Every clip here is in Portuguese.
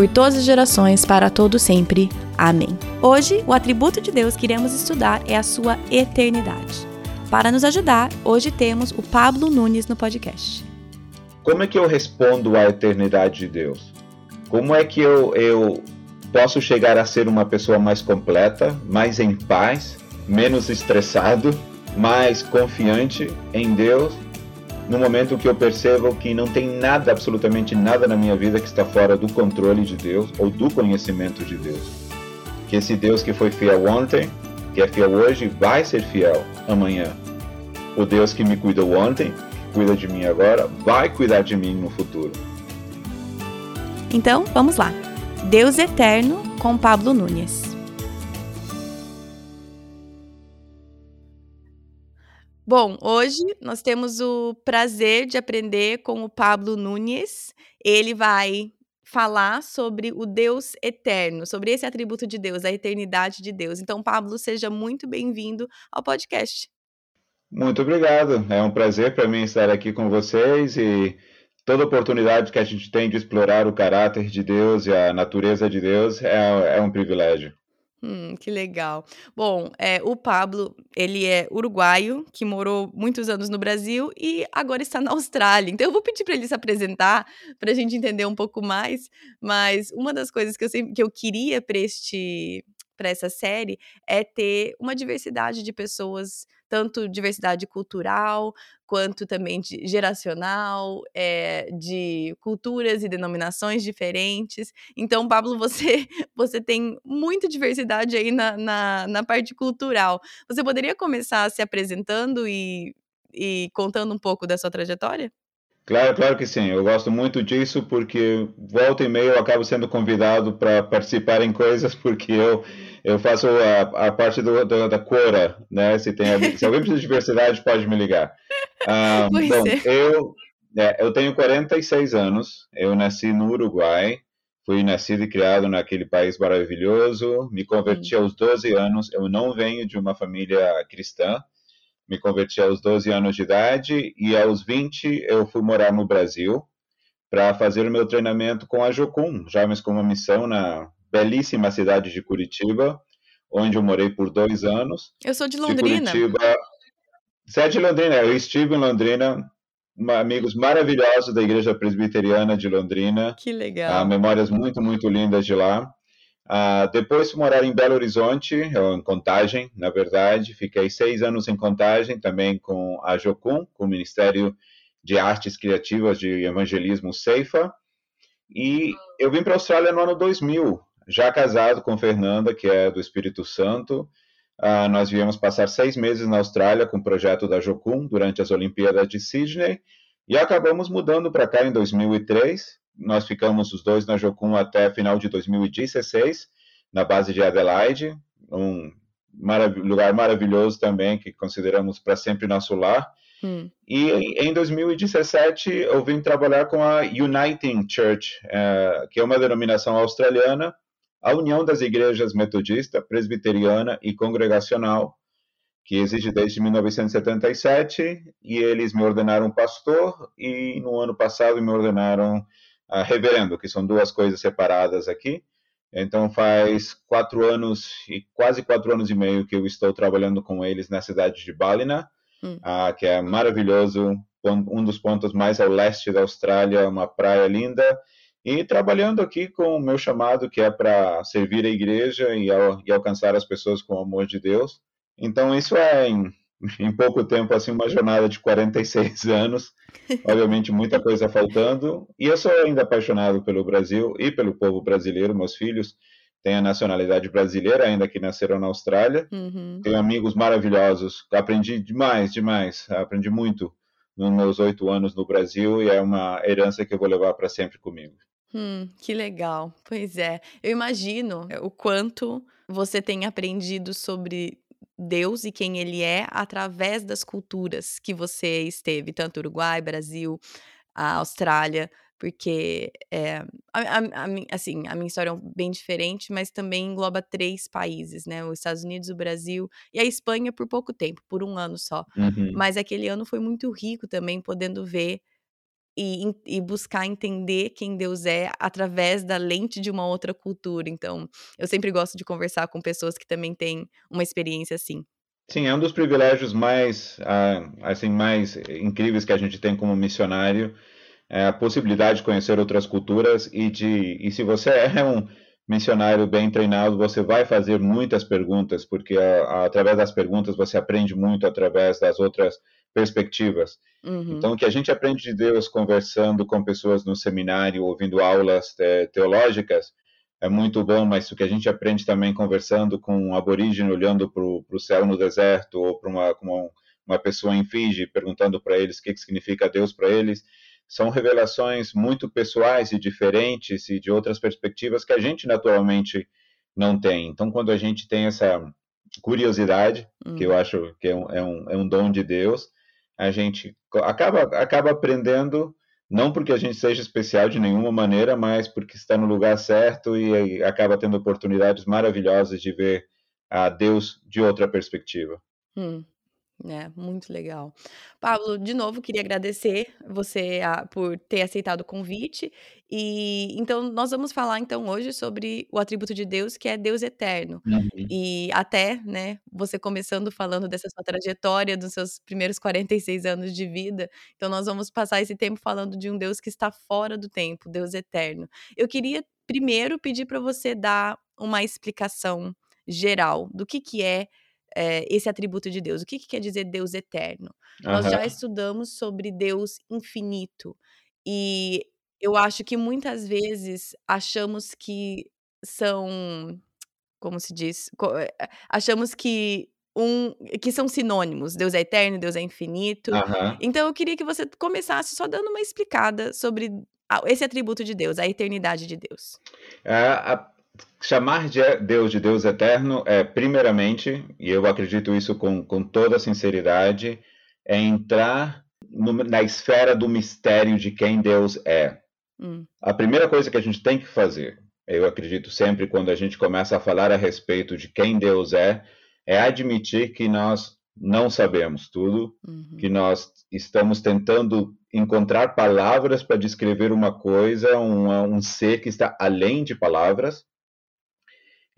por todas as gerações, para todo sempre. Amém. Hoje, o atributo de Deus que iremos estudar é a sua eternidade. Para nos ajudar, hoje temos o Pablo Nunes no podcast. Como é que eu respondo à eternidade de Deus? Como é que eu, eu posso chegar a ser uma pessoa mais completa, mais em paz, menos estressado, mais confiante em Deus, no momento que eu percebo que não tem nada, absolutamente nada na minha vida que está fora do controle de Deus ou do conhecimento de Deus. Que esse Deus que foi fiel ontem, que é fiel hoje, vai ser fiel amanhã. O Deus que me cuidou ontem, cuida de mim agora, vai cuidar de mim no futuro. Então, vamos lá. Deus Eterno com Pablo Nunes. Bom, hoje nós temos o prazer de aprender com o Pablo Nunes. Ele vai falar sobre o Deus eterno, sobre esse atributo de Deus, a eternidade de Deus. Então, Pablo, seja muito bem-vindo ao podcast. Muito obrigado. É um prazer para mim estar aqui com vocês e toda oportunidade que a gente tem de explorar o caráter de Deus e a natureza de Deus é, é um privilégio. Hum, que legal. Bom, é, o Pablo, ele é uruguaio, que morou muitos anos no Brasil e agora está na Austrália. Então eu vou pedir para ele se apresentar, para a gente entender um pouco mais. Mas uma das coisas que eu, sempre, que eu queria para este para essa série é ter uma diversidade de pessoas, tanto diversidade cultural, quanto também de geracional, é, de culturas e denominações diferentes. Então, Pablo, você, você tem muita diversidade aí na, na, na parte cultural. Você poderia começar se apresentando e, e contando um pouco da sua trajetória? Claro, claro que sim. Eu gosto muito disso porque volta e meia eu acabo sendo convidado para participar em coisas porque eu eu faço a, a parte do, do, da Quora, né? Se, tem, se alguém precisa de diversidade, pode me ligar. Ah, bom, é. eu, é, eu tenho 46 anos, eu nasci no Uruguai, fui nascido e criado naquele país maravilhoso, me converti hum. aos 12 anos, eu não venho de uma família cristã, me converti aos 12 anos de idade e aos 20 eu fui morar no Brasil para fazer o meu treinamento com a Jocum, já mas com uma missão na belíssima cidade de Curitiba, onde eu morei por dois anos. Eu sou de Londrina. De Curitiba. Você é de Londrina? Eu estive em Londrina, amigos maravilhosos da Igreja Presbiteriana de Londrina. Que legal. Uh, memórias muito, muito lindas de lá. Uh, depois morar em Belo Horizonte, em Contagem, na verdade. Fiquei seis anos em Contagem, também com a Jocum, com o Ministério de Artes Criativas de Evangelismo Ceifa. E eu vim para a Austrália no ano 2000, já casado com Fernanda, que é do Espírito Santo, uh, nós viemos passar seis meses na Austrália com o projeto da Jocum durante as Olimpíadas de Sydney e acabamos mudando para cá em 2003. Nós ficamos os dois na Jocum até final de 2016, na base de Adelaide, um marav lugar maravilhoso também que consideramos para sempre nosso lar. Hum. E em 2017 eu vim trabalhar com a Uniting Church, uh, que é uma denominação australiana a União das Igrejas Metodista, Presbiteriana e Congregacional, que existe desde 1977, e eles me ordenaram pastor, e no ano passado me ordenaram uh, reverendo, que são duas coisas separadas aqui. Então faz quatro anos e quase quatro anos e meio que eu estou trabalhando com eles na cidade de Ballina, hum. uh, que é maravilhoso, um dos pontos mais ao leste da Austrália, uma praia linda, e trabalhando aqui com o meu chamado, que é para servir a igreja e, al e, alcançar as pessoas com o amor de Deus. Então, isso é, em, em pouco tempo, assim, uma jornada de 46 anos. Obviamente, muita coisa faltando. E eu sou ainda apaixonado pelo Brasil e pelo povo brasileiro. Meus filhos têm a nacionalidade brasileira, ainda que nasceram na Austrália. Uhum. Tenho amigos maravilhosos. Aprendi demais, demais. Aprendi muito nos meus oito anos no Brasil e é uma herança que eu vou levar para sempre comigo. Hum, que legal. Pois é. Eu imagino o quanto você tem aprendido sobre Deus e quem ele é através das culturas que você esteve, tanto Uruguai, Brasil, a Austrália, porque é, a, a, a, assim, a minha história é bem diferente, mas também engloba três países, né? Os Estados Unidos, o Brasil e a Espanha por pouco tempo, por um ano só. Uhum. Mas aquele ano foi muito rico também, podendo ver e, e, buscar entender quem Deus é através da lente de uma outra cultura. Então, eu sempre gosto de conversar com pessoas que também têm uma experiência assim. Sim, é um dos privilégios mais, uh, assim, mais incríveis que a gente tem como missionário, é a possibilidade de conhecer outras culturas e de, e se você é um missionário bem treinado, você vai fazer muitas perguntas, porque a, a, através das perguntas você aprende muito através das outras perspectivas. Uhum. Então, o que a gente aprende de Deus conversando com pessoas no seminário, ouvindo aulas te, teológicas, é muito bom, mas o que a gente aprende também conversando com um aborígene, olhando para o céu no deserto, ou para uma, uma, uma, pessoa em Fiji, perguntando para eles o que, que significa Deus para eles, são revelações muito pessoais e diferentes e de outras perspectivas que a gente naturalmente não tem. Então, quando a gente tem essa curiosidade, uhum. que eu acho que é um, é um, é um dom de Deus, a gente acaba, acaba aprendendo, não porque a gente seja especial de nenhuma maneira, mas porque está no lugar certo e acaba tendo oportunidades maravilhosas de ver a Deus de outra perspectiva. Hum. É, muito legal. Pablo, de novo, queria agradecer você a, por ter aceitado o convite. E então nós vamos falar então hoje sobre o atributo de Deus, que é Deus eterno. Uhum. E até, né, você começando falando dessa sua trajetória dos seus primeiros 46 anos de vida, então nós vamos passar esse tempo falando de um Deus que está fora do tempo, Deus eterno. Eu queria primeiro pedir para você dar uma explicação geral do que que é é, esse atributo de Deus. O que, que quer dizer Deus eterno? Uhum. Nós já estudamos sobre Deus infinito e eu acho que muitas vezes achamos que são, como se diz, eh, achamos que um que são sinônimos. Deus é eterno, Deus é infinito. Uhum. Então eu queria que você começasse só dando uma explicada sobre esse atributo de Deus, a eternidade de Deus. É, a, chamar de Deus de Deus eterno é, primeiramente, e eu acredito isso com, com toda sinceridade, é entrar no, na esfera do mistério de quem Deus é. Hum. A primeira coisa que a gente tem que fazer, eu acredito sempre quando a gente começa a falar a respeito de quem Deus é, é admitir que nós não sabemos tudo, uhum. que nós estamos tentando encontrar palavras para descrever uma coisa, um, um ser que está além de palavras,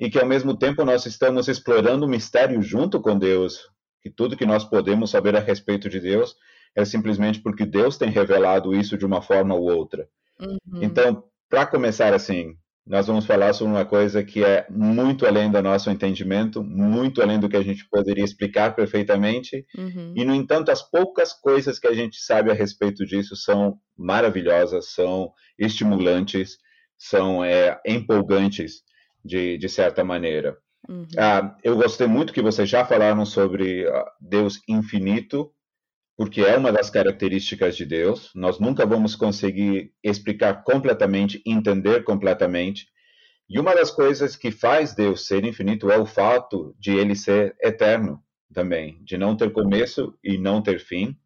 e que ao mesmo tempo nós estamos explorando o mistério junto com Deus, que tudo que nós podemos saber a respeito de Deus é simplesmente porque Deus tem revelado isso de uma forma ou outra. Uhum. Então, para começar assim, nós vamos falar sobre uma coisa que é muito além do nosso entendimento, muito além do que a gente poderia explicar perfeitamente, uhum. e no entanto, as poucas coisas que a gente sabe a respeito disso são maravilhosas, são estimulantes, são é, empolgantes de, de certa maneira. Uhum. Ah, eu gostei muito que vocês já falaram sobre ah, Deus infinito, porque é uma das características de Deus. Nós nunca vamos conseguir explicar completamente, entender completamente. E uma das coisas que faz Deus ser infinito é o fato de ele ser eterno também, de não ter começo e não ter fim.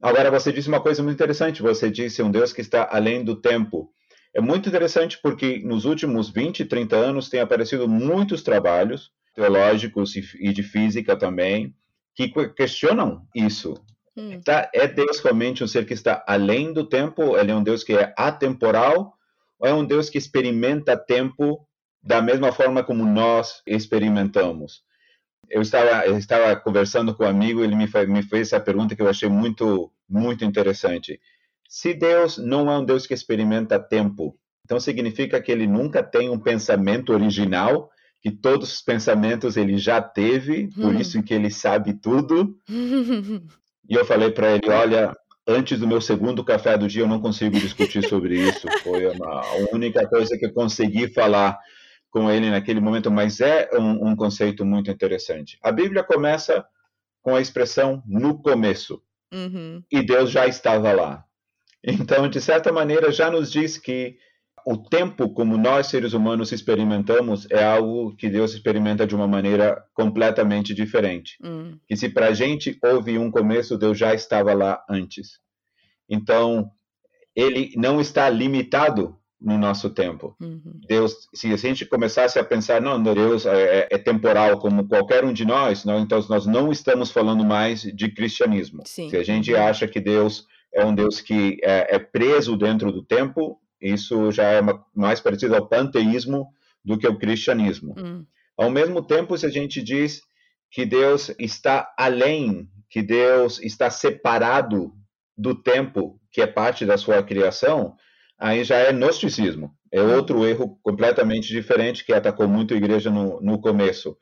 Agora, você disse uma coisa muito interessante. Você disse um Deus que está além do tempo. É muito interessante porque nos últimos 20, 30 anos tem aparecido muitos trabalhos teológicos e de física também, que questionam isso. Hum. Tá, é Deus realmente um ser que está além do tempo? Ele é um Deus que é atemporal? Ou é um Deus que experimenta tempo da mesma forma como nós experimentamos? Eu estava, eu estava conversando com um amigo, ele me, me fez essa pergunta que eu achei muito, muito interessante. Se Deus não é um Deus que experimenta tempo, então significa que ele nunca tem um pensamento original, que todos os pensamentos ele já teve, por uhum. isso que ele sabe tudo. e eu falei para ele, olha, antes do meu segundo café do dia eu não consigo discutir sobre isso. Foi uma, a única coisa que eu consegui falar com ele naquele momento, mas é um, um conceito muito interessante. A Bíblia começa com a expressão no começo. Uhum. E Deus já estava lá. Então, de certa maneira, já nos diz que o tempo, como nós seres humanos experimentamos, é algo que Deus experimenta de uma maneira completamente diferente. Que se para a gente houve um começo, Deus já estava lá antes. Então, ele não está limitado no nosso tempo. Uhum. Deus, se a gente começasse a pensar, não, Deus é, é, temporal como qualquer um de nós, então nós não estamos falando mais de cristianismo. Sim. Se a gente uhum. acha que Deus é um Deus que é, é preso dentro do tempo, isso já é uma, mais parecido ao panteísmo do que ao cristianismo. Uhum. Ao mesmo tempo, se a gente diz que Deus está além, que Deus está separado do tempo que é parte da sua criação, aí já é gnosticismo. É uhum. outro erro completamente diferente que atacou muito a igreja no, no começo.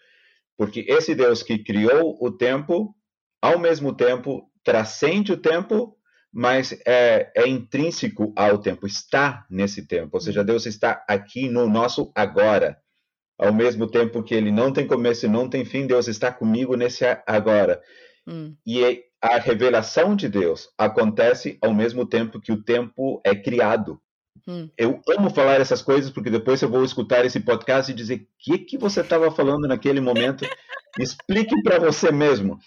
Porque esse Deus que criou o tempo, ao mesmo tempo, transcende o tempo, mas é, é intrínseco ao tempo, está nesse tempo. Ou seja. Deus está aqui no nosso agora. Ao mesmo tempo que ele não tem começo e não tem fim, Deus está comigo nesse agora. Hum. E é, a revelação de Deus acontece ao mesmo tempo que o tempo é criado. Hum. Eu amo falar essas coisas porque depois eu vou escutar esse podcast e dizer o que, que você estava falando naquele momento. Explique para você mesmo.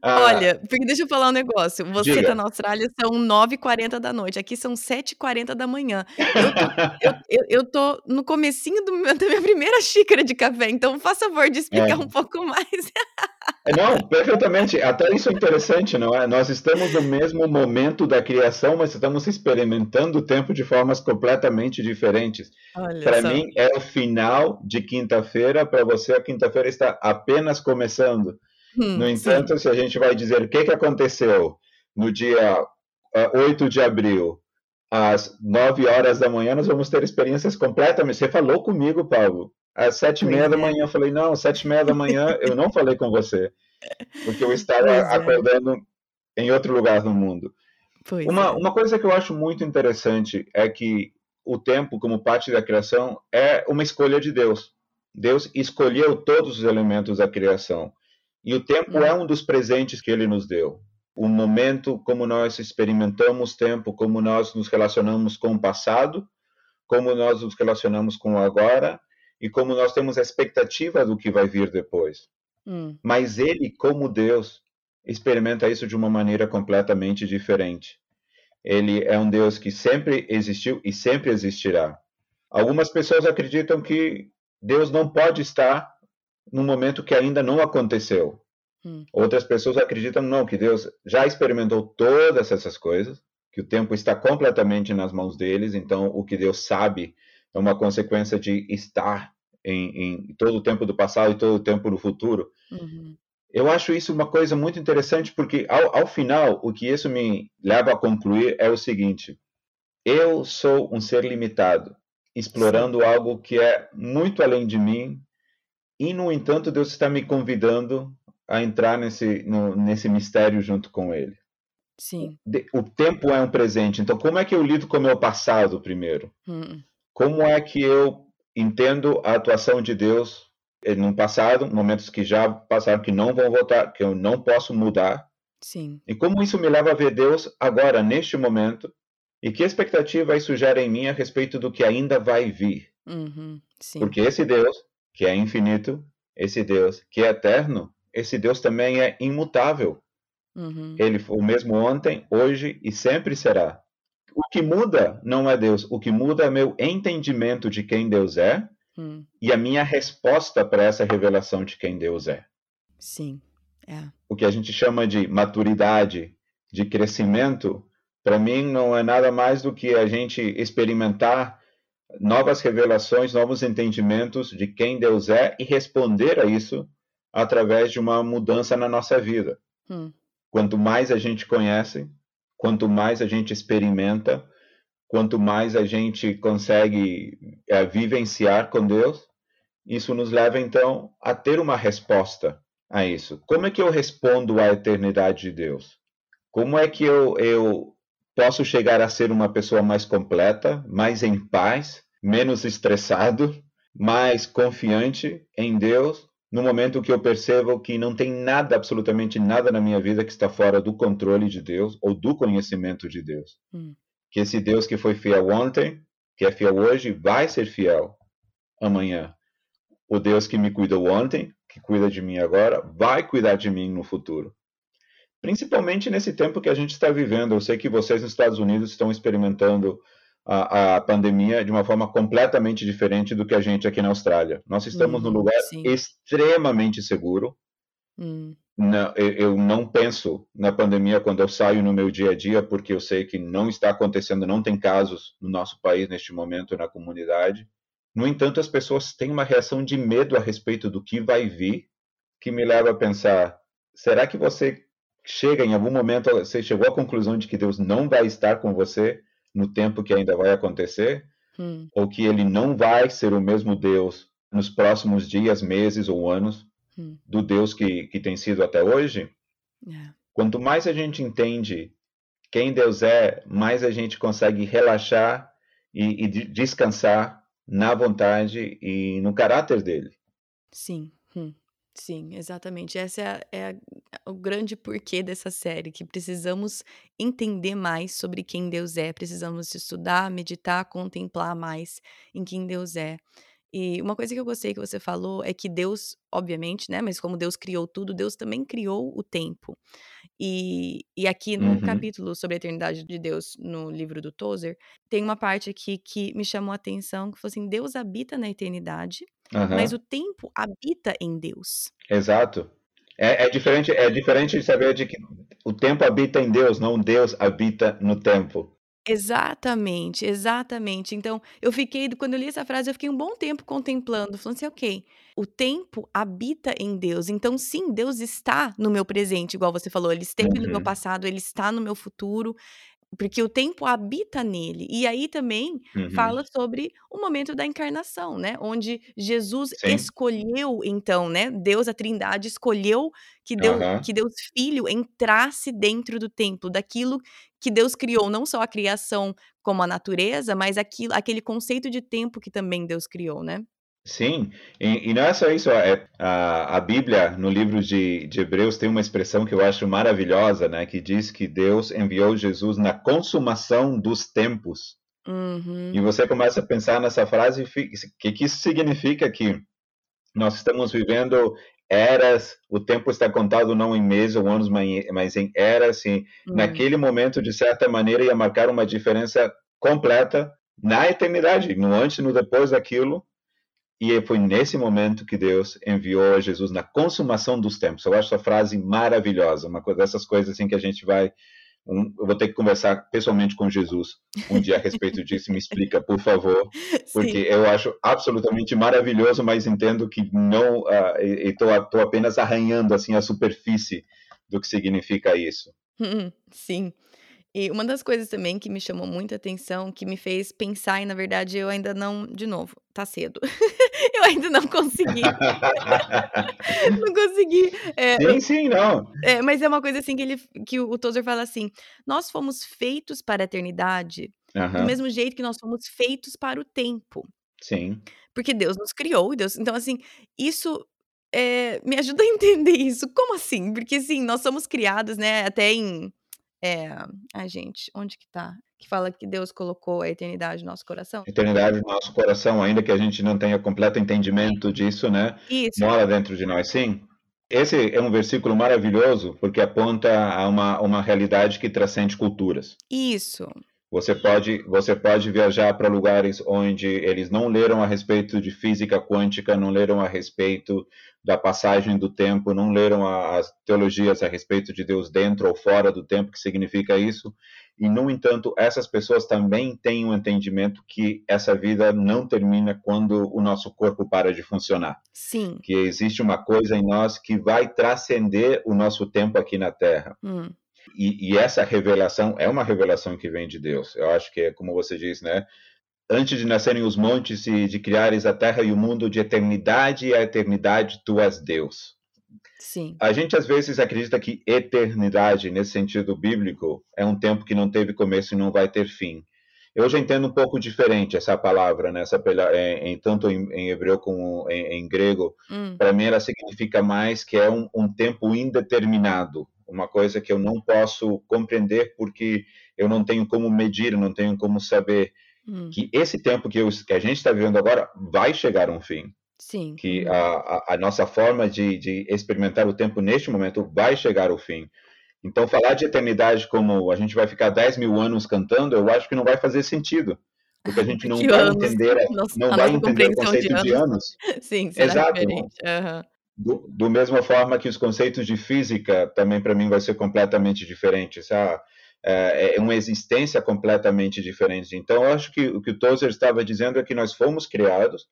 Ah, Olha, porque deixa eu falar um negócio. Você está na Austrália, são 9h40 da noite. Aqui são 7h40 da manhã. Eu tô, eu, eu, tô no comecinho do, da minha primeira xícara de café, então faça favor de explicar é. um pouco mais. Não, perfeitamente. Até isso é interessante, não é? Nós estamos no mesmo momento da criação, mas estamos experimentando o tempo de formas completamente diferentes. Para mim, é o final de quinta-feira, para você, a quinta-feira está apenas começando. Hum, no entanto, sim. se a gente vai dizer o que, que aconteceu no dia uh, ah, 8 de abril, às 9 horas da manhã, nós vamos ter experiências completamente. Você falou comigo, Paulo, às sete e meia da é. manhã. Eu falei, não, sete e meia da manhã eu não falei com você. Porque eu estava pois é. acordando é. em outro lugar no mundo. uma, é. uma coisa que eu acho muito interessante é que o tempo, como parte da criação, é uma escolha de Deus. Deus escolheu todos os elementos da criação. E o tempo hum. é um dos presentes que ele nos deu. O momento como nós experimentamos tempo, como nós nos relacionamos com o passado, como nós nos relacionamos com o agora e como nós temos a expectativa do que vai vir depois. Hum. Mas ele, como Deus, experimenta isso de uma maneira completamente diferente. Ele é um Deus que sempre existiu e sempre existirá. Algumas pessoas acreditam que Deus não pode estar no momento que ainda não aconteceu. Hum. Outras pessoas acreditam não que Deus já experimentou todas essas coisas, que o tempo está completamente nas mãos deles, então o que Deus sabe é uma consequência de estar em, em, todo o tempo do passado e todo o tempo do futuro. Uhum. Eu acho isso uma coisa muito interessante, porque ao, ao final, o que isso me leva a concluir é o seguinte: eu sou um ser limitado, explorando Sim. algo que é muito além de mim, e, no entanto, Deus está me convidando a entrar nesse, no, nesse mistério junto com Ele. Sim. O tempo é um presente, então como é que eu lido com o meu passado primeiro? Hum. Como é que eu entendo a atuação de Deus no passado, momentos que já passaram, que não vão voltar, que eu não posso mudar. Sim. E como isso me leva a ver Deus agora, neste momento, e que expectativa isso gera em mim a respeito do que ainda vai vir. Uhum. Porque esse Deus, que é infinito, esse Deus que é eterno, esse Deus também é imutável. Uhum. Ele foi o mesmo ontem, hoje e sempre será. O que muda não é Deus, o que muda é meu entendimento de quem Deus é hum. e a minha resposta para essa revelação de quem Deus é. Sim. É. O que a gente chama de maturidade, de crescimento, para mim não é nada mais do que a gente experimentar novas revelações, novos entendimentos de quem Deus é e responder a isso através de uma mudança na nossa vida. Hum. Quanto mais a gente conhece, quanto mais a gente experimenta, quanto mais a gente consegue é, vivenciar com Deus, isso nos leva então a ter uma resposta a isso. Como é que eu respondo à eternidade de Deus? Como é que eu, eu posso chegar a ser uma pessoa mais completa, mais em paz, menos estressado, mais confiante em Deus, no momento que eu percebo que não tem nada, absolutamente nada na minha vida que está fora do controle de Deus ou do conhecimento de Deus. Hum. Que esse Deus que foi fiel ontem, que é fiel hoje, vai ser fiel amanhã. O Deus que me cuidou ontem, que cuida de mim agora, vai cuidar de mim no futuro principalmente nesse tempo que a gente está vivendo. Eu sei que vocês nos Estados Unidos estão experimentando a, a, pandemia de uma forma completamente diferente do que a gente aqui na Austrália. Nós estamos Uhum, num lugar sim. extremamente seguro. Hum. Eu não penso na pandemia quando eu saio no meu dia a dia, porque eu sei que não está acontecendo, não tem casos no nosso país neste momento na comunidade. No entanto, as pessoas têm uma reação de medo a respeito do que vai vir, que me leva a pensar: será que você chega em algum momento, você chegou à conclusão de que Deus não vai estar com você no tempo que ainda vai acontecer? Hum. Ou que ele não vai ser o mesmo Deus nos próximos dias, meses ou anos Hum. do Deus que, que tem sido até hoje? É. Quanto mais a gente entende quem Deus é, mais a gente consegue relaxar e, e de- descansar na vontade e no caráter dele. Sim, sim, exatamente. Essa é, a- é a- o grande porquê dessa série, que precisamos entender mais sobre quem Deus é, precisamos estudar, meditar, contemplar mais em quem Deus é. E uma coisa que eu gostei que você falou é que Deus, obviamente, né, mas como Deus criou tudo, Deus também criou o tempo. E, e aqui no Uhum. capítulo sobre a eternidade de Deus, no livro do Tozer, tem uma parte aqui que me chamou a atenção, que falou assim, Deus habita na eternidade, mas Aham, o tempo habita em Deus. Exato. É, é diferente, é diferente de saber de que o tempo habita em Deus, não Deus habita no tempo. Exatamente, exatamente. Então, eu fiquei, quando eu li essa frase, eu fiquei um bom tempo contemplando, falando assim, ok, o tempo habita em Deus. Então, sim, Deus está no meu presente, igual você falou, ele esteve no meu Uhum, passado, ele está no meu futuro, porque o tempo habita nele. E aí também uhum. fala sobre o momento da encarnação, né? Onde Jesus Sim. escolheu, então, né? Deus, a Trindade, escolheu que Deus, Aham. que Deus Filho entrasse dentro do templo, daquilo que Deus criou, não só a criação como a natureza, mas aquilo, aquele conceito de tempo que também Deus criou, né? Sim, e, e não é só isso, é, a, a Bíblia, no livro de, de Hebreus, tem uma expressão que eu acho maravilhosa, né, que diz que Deus enviou Jesus na consumação dos tempos. Uhum. E você começa a pensar nessa frase, o que, que isso significa que nós estamos vivendo eras, o tempo está contado não em meses ou anos, mas em eras, Hum. naquele momento, de certa maneira, ia marcar uma diferença completa na eternidade, no antes e no depois daquilo, e foi nesse momento que Deus enviou a Jesus na consumação dos tempos. Eu acho essa frase maravilhosa, uma coisa dessas coisas assim que a gente vai. Um, eu vou ter que conversar pessoalmente com Jesus um dia a respeito disso. Me explica, por favor, porque Sim. eu acho absolutamente maravilhoso, mas entendo que não. Uh, estou apenas arranhando assim a superfície do que significa isso. Hum, Sim. E uma das coisas também que me chamou muita atenção, que me fez pensar, e na verdade eu ainda não, de novo, tá cedo. eu ainda não consegui, não consegui. é, sim, sim, não. é, mas é uma coisa assim que, ele, que o Tozer fala assim: nós fomos feitos para a eternidade do Aham, mesmo jeito que nós fomos feitos para o tempo. sim. Porque Deus nos criou, Deus. Então, assim, isso é, me ajuda a entender isso. Como assim? Porque, assim, nós somos criados, né, até em. É, ai, gente, onde que tá? Que fala que Deus colocou a eternidade no nosso coração? Eternidade no nosso coração, ainda que a gente não tenha completo entendimento disso, né? Isso. Mora dentro de nós, sim. Esse é um versículo maravilhoso porque aponta a uma, uma realidade que transcende culturas. Isso. Você pode, você pode viajar para lugares onde eles não leram a respeito de física quântica, não leram a respeito da passagem do tempo, não leram as teologias a respeito de Deus dentro ou fora do tempo, que significa isso. E, no entanto, essas pessoas também têm um entendimento que essa vida não termina quando o nosso corpo para de funcionar. Sim. Que existe uma coisa em nós que vai transcender o nosso tempo aqui na Terra. Hum. E, e, essa revelação é uma revelação que vem de Deus. Eu acho que é como você diz, né? Antes de nascerem os montes e de criares a terra e o mundo, de eternidade e a eternidade tu és Deus. Sim. A gente às vezes acredita que eternidade, nesse sentido bíblico, é um tempo que não teve começo e não vai ter fim. Eu já entendo um pouco diferente essa palavra, né? essa, em, em, tanto em, em, hebreu como em, em grego. Hum. Para mim, ela significa mais que é um, um tempo indeterminado uma coisa que eu não posso compreender porque eu não tenho como medir, não tenho como saber hum. que esse tempo que, que a gente está vivendo agora vai chegar a um fim. Sim. Que a, a, a nossa forma de, de, experimentar o tempo neste momento vai chegar ao fim. Então, falar de eternidade como a gente vai ficar 10 mil anos cantando, eu acho que não vai fazer sentido. Porque a gente não vai anos? entender, Nossa, não vai entender o conceito de anos. De anos. Sim, Exato. Uhum. Do, do mesma forma que os conceitos de física também para mim vai ser completamente diferente, sabe? É, é uma existência completamente diferente. Então, eu acho que o que o Tozer estava dizendo é que nós fomos criados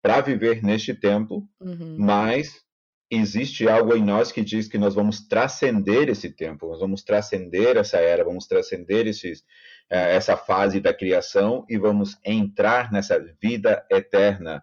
para viver neste tempo, uhum. mas existe algo em nós que diz que nós vamos transcender esse tempo, nós vamos transcender essa era, vamos transcender esses, é, essa fase da criação e vamos entrar nessa vida eterna.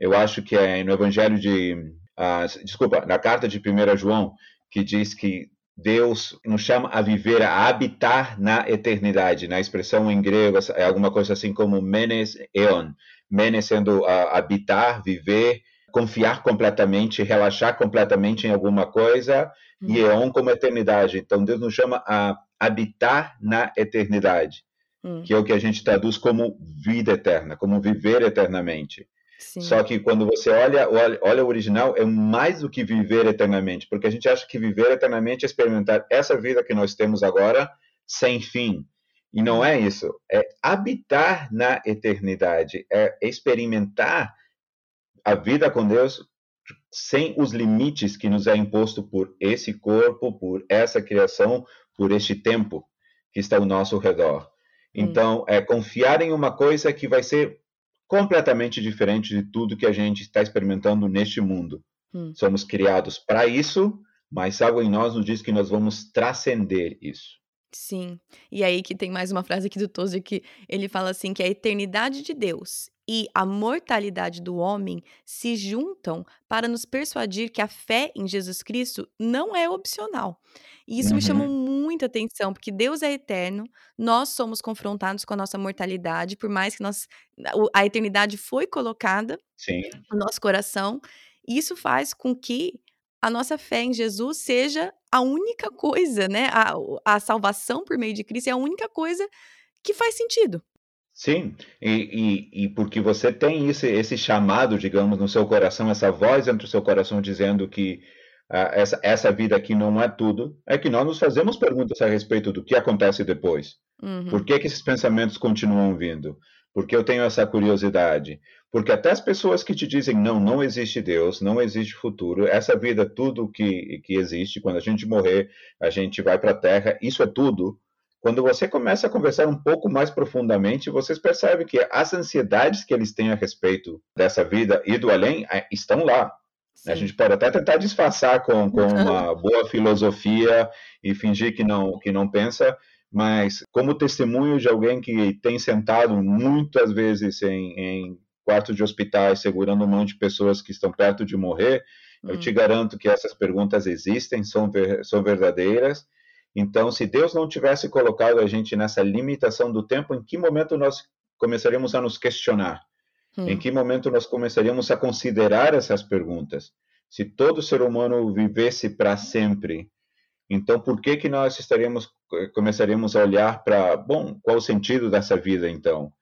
Eu acho que é no Evangelho de ah, desculpa, na carta de 1 João, que diz que Deus nos chama a viver, a habitar na eternidade. Na expressão em grego é alguma coisa assim como menes eon. Menes sendo uh, habitar, viver, confiar completamente, relaxar completamente em alguma coisa, hum. e eon como eternidade. Então Deus nos chama a habitar na eternidade, hum. que é o que a gente traduz como vida eterna, como viver eternamente. Sim. Só que quando você olha, olha, olha o original, é mais do que viver eternamente, porque a gente acha que viver eternamente é experimentar essa vida que nós temos agora sem fim. E não é isso. É habitar na eternidade, é experimentar a vida com Deus sem os limites que nos é imposto por esse corpo, por essa criação, por este tempo que está ao nosso redor. Então, é confiar em uma coisa que vai ser completamente diferente de tudo que a gente está experimentando neste mundo. Hum. Somos criados para isso, mas algo em nós nos diz que nós vamos transcender isso. Sim. E aí que tem mais uma frase aqui do Tozer que ele fala assim que a eternidade de Deus e a mortalidade do homem se juntam para nos persuadir que a fé em Jesus Cristo não é opcional. E isso uhum. me chamou muita atenção, porque Deus é eterno, nós somos confrontados com a nossa mortalidade, por mais que nós, a eternidade foi colocada Sim. no nosso coração, isso faz com que a nossa fé em Jesus seja a única coisa, né? A, a salvação por meio de Cristo é a única coisa que faz sentido. Sim, e, e, e, porque você tem esse, esse chamado, digamos, no seu coração, essa voz dentro do seu coração dizendo que uh, essa, essa vida aqui não é tudo, é que nós nos fazemos perguntas a respeito do que acontece depois. Uhum. Por que, que esses pensamentos continuam vindo? Porque eu tenho essa curiosidade. Porque até as pessoas que te dizem, não, não existe Deus, não existe futuro, essa vida, tudo que, que existe, quando a gente morrer, a gente vai para a Terra, isso é tudo quando você começa a conversar um pouco mais profundamente, vocês percebem que as ansiedades que eles têm a respeito dessa vida e do além eh, estão lá. Sim. A gente pode até tentar disfarçar com, com uma boa filosofia e fingir que não, que não pensa, mas como testemunho de alguém que tem sentado muitas vezes em, em quartos de hospitais segurando um monte de pessoas que estão perto de morrer, hum. eu te garanto que essas perguntas existem, são, ver, são verdadeiras então, se Deus não tivesse colocado a gente nessa limitação do tempo, em que momento nós começaríamos a nos questionar? Hum. Em que momento nós começaríamos a considerar essas perguntas? Se todo ser humano vivesse para sempre, então por que que nós estaríamos começaríamos a olhar para, bom, qual o sentido dessa vida então?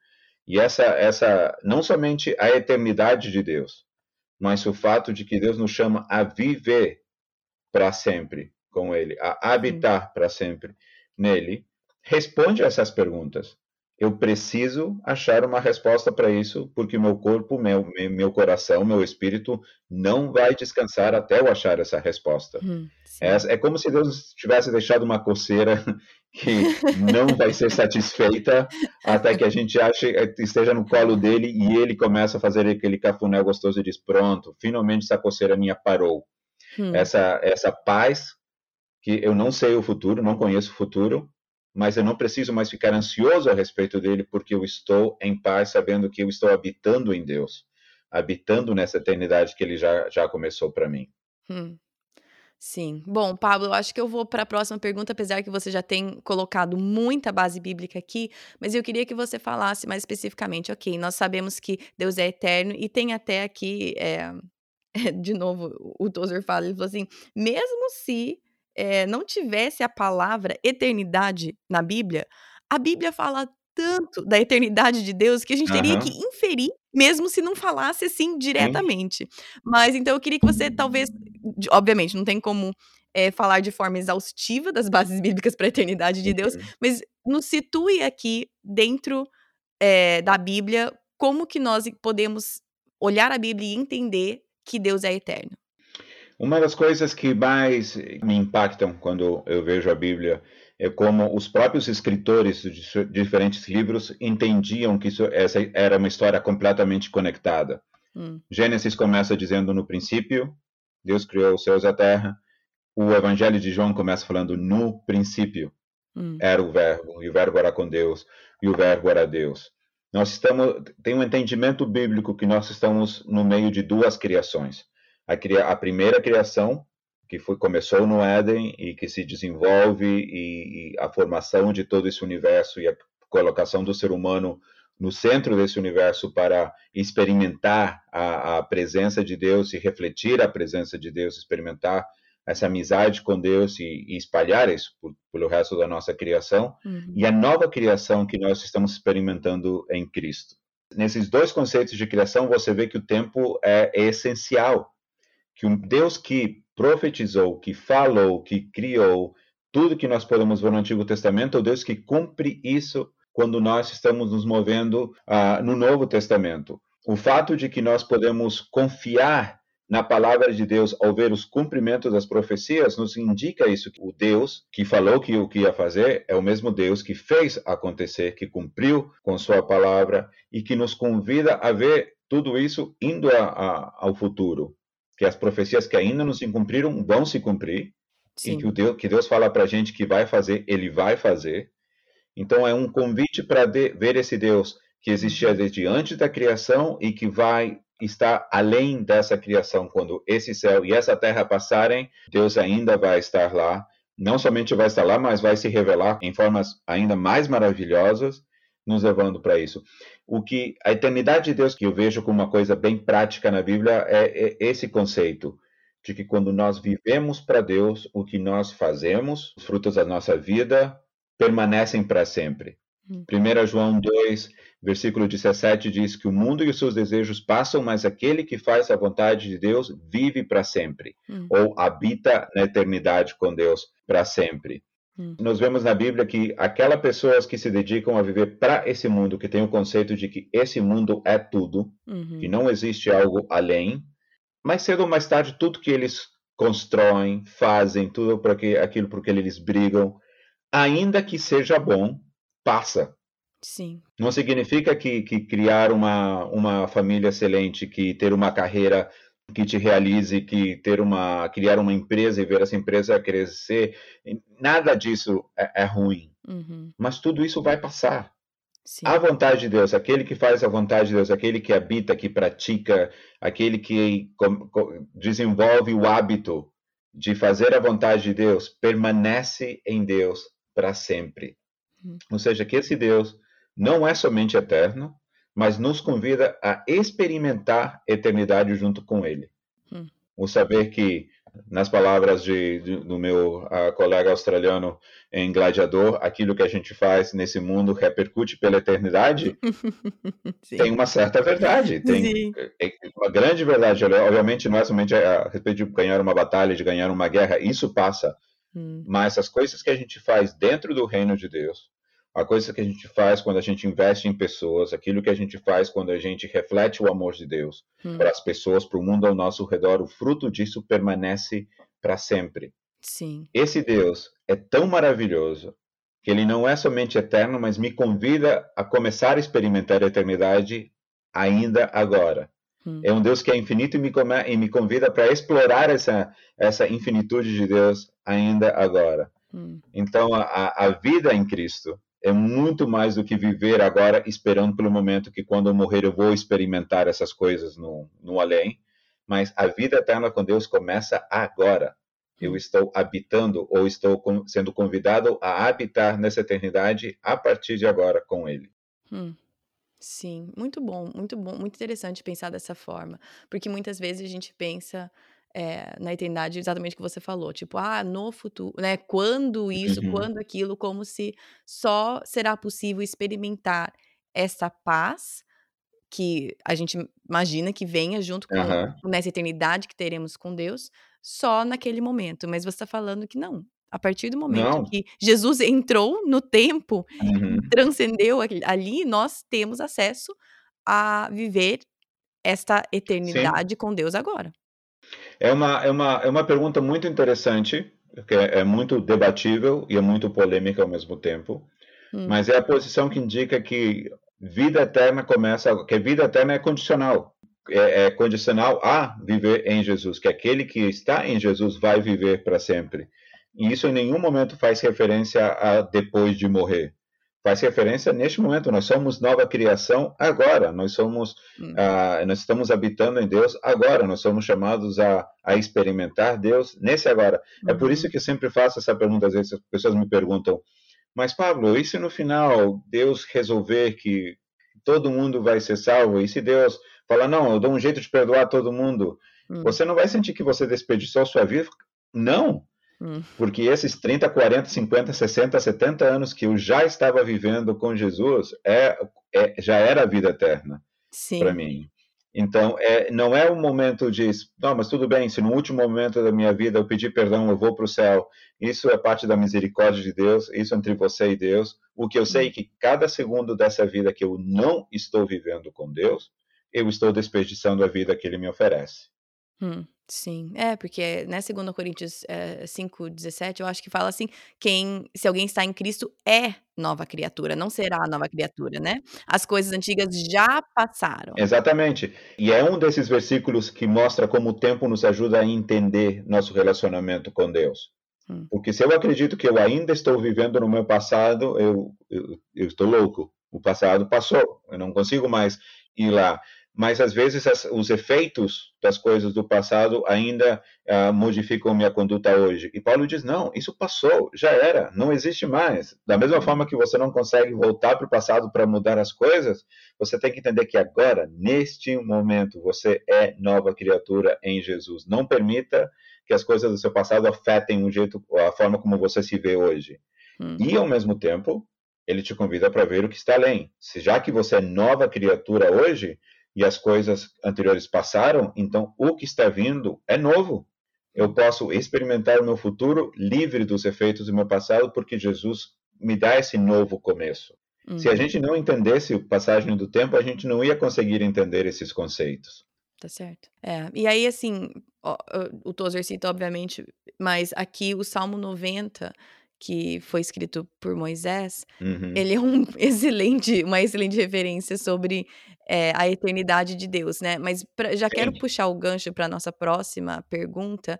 E essa essa não somente a eternidade de Deus, mas o fato de que Deus nos chama a viver para sempre com ele, a habitar para sempre nele, responde a essas perguntas. eu preciso achar uma resposta para isso, porque meu corpo, meu, meu coração, meu espírito não vai descansar até eu achar essa resposta. Hum, é, é, como se Deus tivesse deixado uma coceira que não vai ser satisfeita até que a gente ache, esteja no colo dele e ele começa a fazer aquele cafuné gostoso e diz: Pronto, finalmente essa coceira minha parou. Hum. Essa, essa paz que eu não sei o futuro, não conheço o futuro, mas eu não preciso mais ficar ansioso a respeito dele, porque eu estou em paz, sabendo que eu estou habitando em Deus, habitando nessa eternidade que ele já, já começou para mim. Hum. Sim. Bom, Pablo, eu acho que eu vou para a próxima pergunta, apesar que você já tem colocado muita base bíblica aqui, mas eu queria que você falasse mais especificamente. Ok, nós sabemos que Deus é eterno e tem até aqui, é, de novo, o Tozer fala, ele falou assim: mesmo se é, não tivesse a palavra eternidade na Bíblia, a Bíblia fala tanto da eternidade de Deus que a gente teria que inferir, mesmo se não falasse assim diretamente. Mas então eu queria que você talvez, obviamente, não tem como é, falar de forma exaustiva das bases bíblicas para a eternidade de Deus, uhum. mas nos situe aqui dentro é, da Bíblia como que nós podemos olhar a Bíblia e entender que Deus é eterno. Uma das coisas que mais me impactam quando eu vejo a Bíblia é como os próprios escritores de diferentes livros entendiam que isso, essa era uma história completamente conectada. Hum. Gênesis começa dizendo no princípio, Deus criou os céus e a terra. O Evangelho de João começa falando no princípio. Hum. Era o verbo, e o verbo era com Deus, e o verbo era Deus. Nós estamos tem um entendimento bíblico que nós estamos no meio de duas criações a, cria, a primeira criação, que foi, começou no Éden e que se desenvolve, e, e a formação de todo esse universo e a colocação do ser humano no centro desse universo para experimentar a, a, presença de Deus e refletir a presença de Deus, experimentar essa amizade com Deus e, e espalhar isso por, pelo resto da nossa criação, uhum. e a nova criação que nós estamos experimentando em Cristo. Nesses dois conceitos de criação, você vê que o tempo é, é essencial que um Deus que profetizou, que falou, que criou tudo que nós podemos ver no Antigo Testamento, é o Deus que cumpre isso quando nós estamos nos movendo uh, no Novo Testamento. O fato de que nós podemos confiar na palavra de Deus ao ver os cumprimentos das profecias nos indica isso. O Deus que falou que o que ia fazer é o mesmo Deus que fez acontecer, que cumpriu com sua palavra e que nos convida a ver tudo isso indo a, a, ao futuro que as profecias que ainda não se cumpriram vão se cumprir, Sim. e que, o Deus, que Deus fala para a gente que vai fazer, ele vai fazer. Então é um convite para ver esse Deus que existia uhum. desde antes da criação e que vai estar além dessa criação. Quando esse céu e essa terra passarem, Deus ainda vai estar lá. Não somente vai estar lá, mas vai se revelar em formas ainda mais maravilhosas nos levando para isso. O que a eternidade de Deus que eu vejo como uma coisa bem prática na Bíblia é, é esse conceito de que quando nós vivemos para Deus, o que nós fazemos, os frutos da nossa vida permanecem para sempre. 1 hum. João 2, versículo 17 diz que o mundo e os seus desejos passam, mas aquele que faz a vontade de Deus vive para sempre, hum. ou habita na eternidade com Deus para sempre. Hum. Nós vemos na Bíblia que aquelas pessoas que se dedicam a viver para esse mundo, que tem o conceito de que esse mundo é tudo, uhum. que não existe algo além, mais cedo ou mais tarde, tudo que eles constroem, fazem, tudo para que, aquilo por que eles brigam, ainda que seja bom, passa. Sim. Não significa que, que criar uma, uma família excelente, que ter uma carreira que te realize, que ter uma, criar uma empresa e ver essa empresa crescer, nada disso é, é ruim. Uhum. Mas tudo isso vai passar. Sim. A vontade de Deus, aquele que faz a vontade de Deus, aquele que habita, que pratica, aquele que desenvolve o hábito de fazer a vontade de Deus, permanece em Deus para sempre. Uhum. Ou seja, que esse Deus não é somente eterno, mas nos convida a experimentar eternidade junto com Ele. Hum. O saber que, nas palavras de, de, do meu uh, colega australiano em Gladiador, aquilo que a gente faz nesse mundo repercute pela eternidade, tem uma certa verdade, tem é, é uma grande verdade. Obviamente, não é somente a respeito de ganhar uma batalha, de ganhar uma guerra, isso passa. Hum. Mas as coisas que a gente faz dentro do reino de Deus, a coisa que a gente faz quando a gente investe em pessoas, aquilo que a gente faz quando a gente reflete o amor de Deus hum. para as pessoas, para o mundo ao nosso redor, o fruto disso permanece para sempre. Sim. Esse Deus é tão maravilhoso que ele não é somente eterno, mas me convida a começar a experimentar a eternidade ainda agora. Hum. É um Deus que é infinito e me, e me convida para explorar essa, essa infinitude de Deus ainda agora. Hum. Então, a, a vida em Cristo é muito mais do que viver agora esperando pelo momento que quando eu morrer eu vou experimentar essas coisas no, no além, mas a vida eterna com Deus começa agora. Eu estou habitando ou estou sendo convidado a habitar nessa eternidade a partir de agora com Ele. Hum. Sim, muito bom, muito bom, muito interessante pensar dessa forma, porque muitas vezes a gente pensa é, na eternidade exatamente o que você falou, tipo, ah, no futuro, né? Quando isso, uhum. quando aquilo, como se só será possível experimentar essa paz que a gente imagina que venha junto com uhum. nessa eternidade que teremos com Deus, só naquele momento. Mas você está falando que não. A partir do momento não. que Jesus entrou no tempo, uhum. transcendeu ali, nós temos acesso a viver esta eternidade Sim. com Deus agora. É uma, é uma, é uma pergunta muito interessante, que é, é muito debatível e é muito polêmica ao mesmo tempo, hum. mas é a posição que indica que vida eterna começa, que vida eterna é condicional. É, é, condicional a viver em Jesus, que aquele que está em Jesus vai viver para sempre. E isso em nenhum momento faz referência a depois de morrer faz referência neste momento. Nós somos nova criação agora. Nós somos, uhum. uh, nós estamos habitando em Deus agora. Nós somos chamados a, a experimentar Deus nesse agora. É por isso uhum. que eu sempre faço essa pergunta. Às vezes as pessoas me perguntam: mas Pablo, e se no final Deus resolver que todo mundo vai ser salvo? E se Deus falar não, eu dou um jeito de perdoar todo mundo? Uhum. Você não vai sentir que você desperdiçou sua vida? Não. Hum. Porque esses 30, 40, 50, 60, 70 anos que eu já estava vivendo com Jesus é, é já era a vida eterna para mim. Então, é, não é um momento de, não, mas tudo bem, se no último momento da minha vida eu pedir perdão, eu vou para o céu. Isso é parte da misericórdia de Deus, isso entre você e Deus. O que eu sei é que cada segundo dessa vida que eu não estou vivendo com Deus, eu estou desperdiçando a vida que Ele me oferece. Hum, sim. É, porque, né, segundo Coríntios é, 5,17, eu acho que fala assim, quem, se alguém está em Cristo, é nova criatura, não será nova criatura, né? As coisas antigas já passaram. Exatamente. E é um desses versículos que mostra como o tempo nos ajuda a entender nosso relacionamento com Deus. Hum. Porque se eu acredito que eu ainda estou vivendo no meu passado, eu, eu, eu estou louco. O passado passou, eu não consigo mais ir lá mas às vezes as, os efeitos das coisas do passado ainda uh, modificam minha conduta hoje. E Paulo diz: não, isso passou, já era, não existe mais. Da mesma forma que você não consegue voltar para o passado para mudar as coisas, você tem que entender que agora, neste momento, você é nova criatura em Jesus. Não permita que as coisas do seu passado afetem o jeito, a forma como você se vê hoje. Hum. E ao mesmo tempo, ele te convida para ver o que está além. Se já que você é nova criatura hoje, e as coisas anteriores passaram, então o que está vindo é novo. Eu posso experimentar o meu futuro livre dos efeitos do meu passado, porque Jesus me dá esse novo começo. Uhum. Se a gente não entendesse o passagem do tempo, a gente não ia conseguir entender esses conceitos. Tá certo. É, e aí, assim, o Tozer cita, obviamente, mas aqui o Salmo 90 que foi escrito por Moisés, uhum. ele é um excelente, uma excelente referência sobre é, a eternidade de Deus, né? Mas pra, já Sim. quero puxar o gancho para nossa próxima pergunta,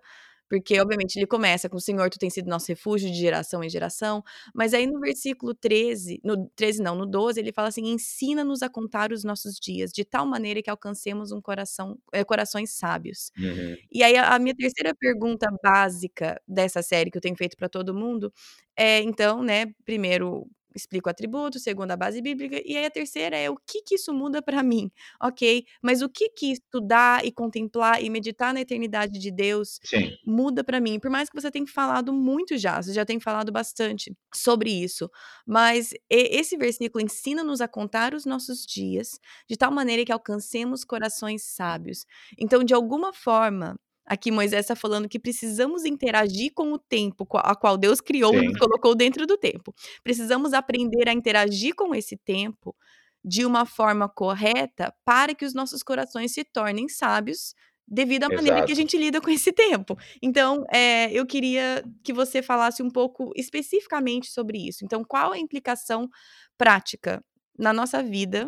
porque, obviamente, ele começa com o Senhor, tu tem sido nosso refúgio de geração em geração. Mas aí no versículo 13, no 13 não, no 12, ele fala assim: ensina-nos a contar os nossos dias, de tal maneira que alcancemos um coração, é, corações sábios. Uhum. E aí a, a minha terceira pergunta básica dessa série que eu tenho feito para todo mundo é, então, né, primeiro, explico o atributo, segundo a base bíblica, e aí a terceira é o que que isso muda para mim, ok? Mas o que que estudar e contemplar e meditar na eternidade de Deus Sim. muda para mim? Por mais que você tenha falado muito já, você já tem falado bastante sobre isso, mas esse versículo ensina-nos a contar os nossos dias de tal maneira que alcancemos corações sábios. Então, de alguma forma, Aqui Moisés está falando que precisamos interagir com o tempo a qual Deus criou e nos Sim. colocou dentro do tempo. Precisamos aprender a interagir com esse tempo de uma forma correta para que os nossos corações se tornem sábios devido à maneira que a Exato. gente lida com esse tempo. Então, eh, eu queria que você falasse um pouco especificamente sobre isso. Então, qual a implicação prática na nossa vida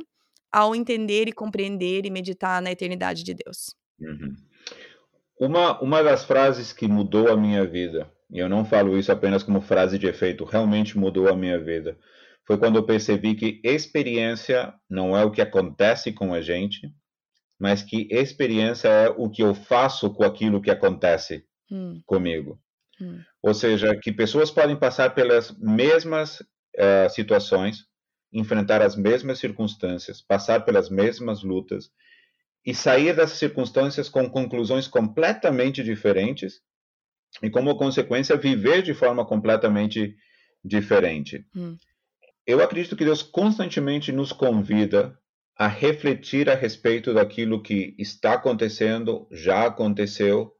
ao entender e compreender e meditar na eternidade de Deus? Uhum. Uma, uma das frases que mudou a minha vida, e eu não falo isso apenas como frase de efeito, realmente mudou a minha vida, foi quando eu percebi que experiência não é o que acontece com a gente, mas que experiência é o que eu faço com aquilo que acontece Hum, comigo. hum, Ou seja, que pessoas podem passar pelas mesmas eh, situações, enfrentar as mesmas circunstâncias, passar pelas mesmas lutas e sair dessas circunstâncias com conclusões completamente diferentes e, como consequência, viver de forma completamente diferente. hum, Eu acredito que Deus constantemente nos convida a refletir a respeito daquilo que está acontecendo, já aconteceu,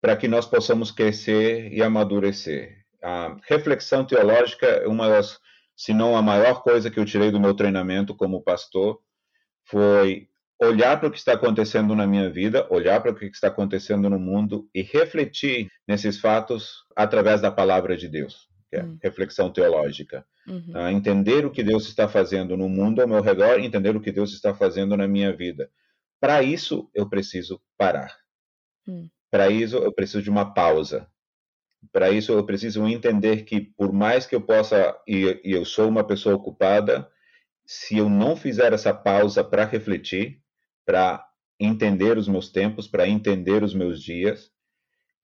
para que nós possamos crescer e amadurecer. A reflexão teológica é uma das, se não a maior coisa que eu tirei do meu treinamento como pastor, foi olhar para o que está acontecendo na minha vida, olhar para o que está acontecendo no mundo e refletir nesses fatos através da palavra de Deus, que é Hum. reflexão teológica. uhum, Ah, entender o que Deus está fazendo no mundo ao meu redor, entender o que Deus está fazendo na minha vida. Para isso, eu preciso parar. Hum. Para isso, eu preciso de uma pausa. Para isso, eu preciso entender que, por mais que eu possa, e, e eu sou uma pessoa ocupada, se eu não fizer essa pausa para refletir, para entender os meus tempos, para entender os meus dias,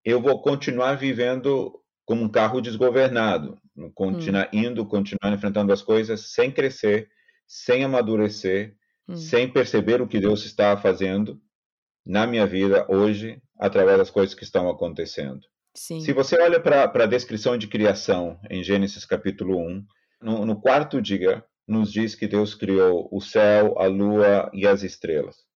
eu vou continuar vivendo como um carro desgovernado, continuar indo, continuar enfrentando as coisas sem crescer, sem amadurecer, hum, sem perceber o que Deus está fazendo na minha vida hoje, através das coisas que estão acontecendo. sim. Se você olha para a descrição de criação em Gênesis capítulo 1, no, no quarto dia, nos diz que Deus criou o céu, a lua e as estrelas.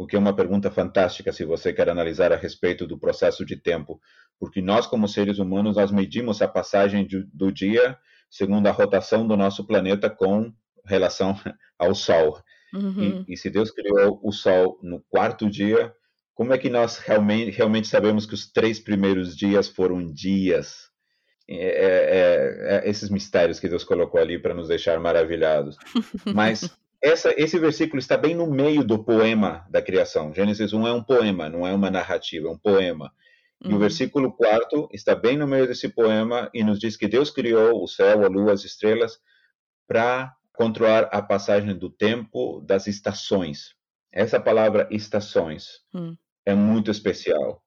O que é uma pergunta fantástica se você quer analisar a respeito do processo de tempo, porque nós, como seres humanos, nós medimos a passagem de, do dia segundo a rotação do nosso planeta com relação ao Sol. Uhum, E, e se Deus criou o Sol no quarto dia, como é que nós realmente, realmente sabemos que os três primeiros dias foram dias? É, é, é, esses mistérios que Deus colocou ali para nos deixar maravilhados. Mas essa, esse versículo está bem no meio do poema da criação. Gênesis 1 é um poema, não é uma narrativa, é um poema. E o uhum, versículo 4 está bem no meio desse poema e nos diz que Deus criou o céu, a lua, as estrelas para controlar a passagem do tempo, das estações. Essa palavra estações hum, é muito especial,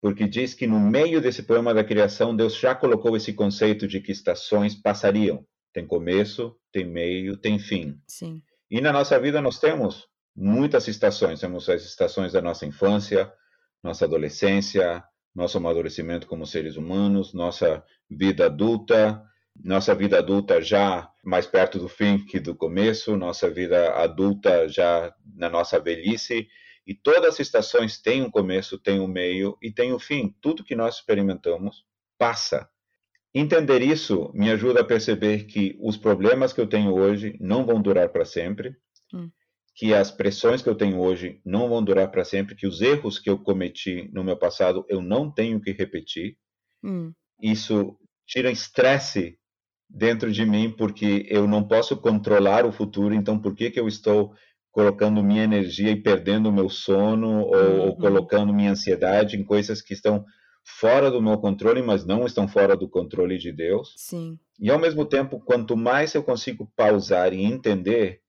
porque diz que no meio desse poema da criação, Deus já colocou esse conceito de que estações passariam. Tem começo, tem meio, tem fim. sim. E na nossa vida nós temos muitas estações. Temos as estações da nossa infância, nossa adolescência, nosso amadurecimento como seres humanos, nossa vida adulta, nossa vida adulta já mais perto do fim que do começo, nossa vida adulta já na nossa velhice. E todas as estações têm um começo, têm um meio e têm um fim. Tudo que nós experimentamos passa. Entender isso me ajuda a perceber que os problemas que eu tenho hoje não vão durar para sempre, Hum. que as pressões que eu tenho hoje não vão durar para sempre, que os erros que eu cometi no meu passado eu não tenho que repetir. Hum, Isso tira estresse dentro de mim, porque eu não posso controlar o futuro, então por que, que eu estou colocando minha energia e perdendo o meu sono, ou, ou Uhum. colocando minha ansiedade em coisas que estão fora do meu controle, mas não estão fora do controle de Deus? sim. E ao mesmo tempo, quanto mais eu consigo pausar e entender,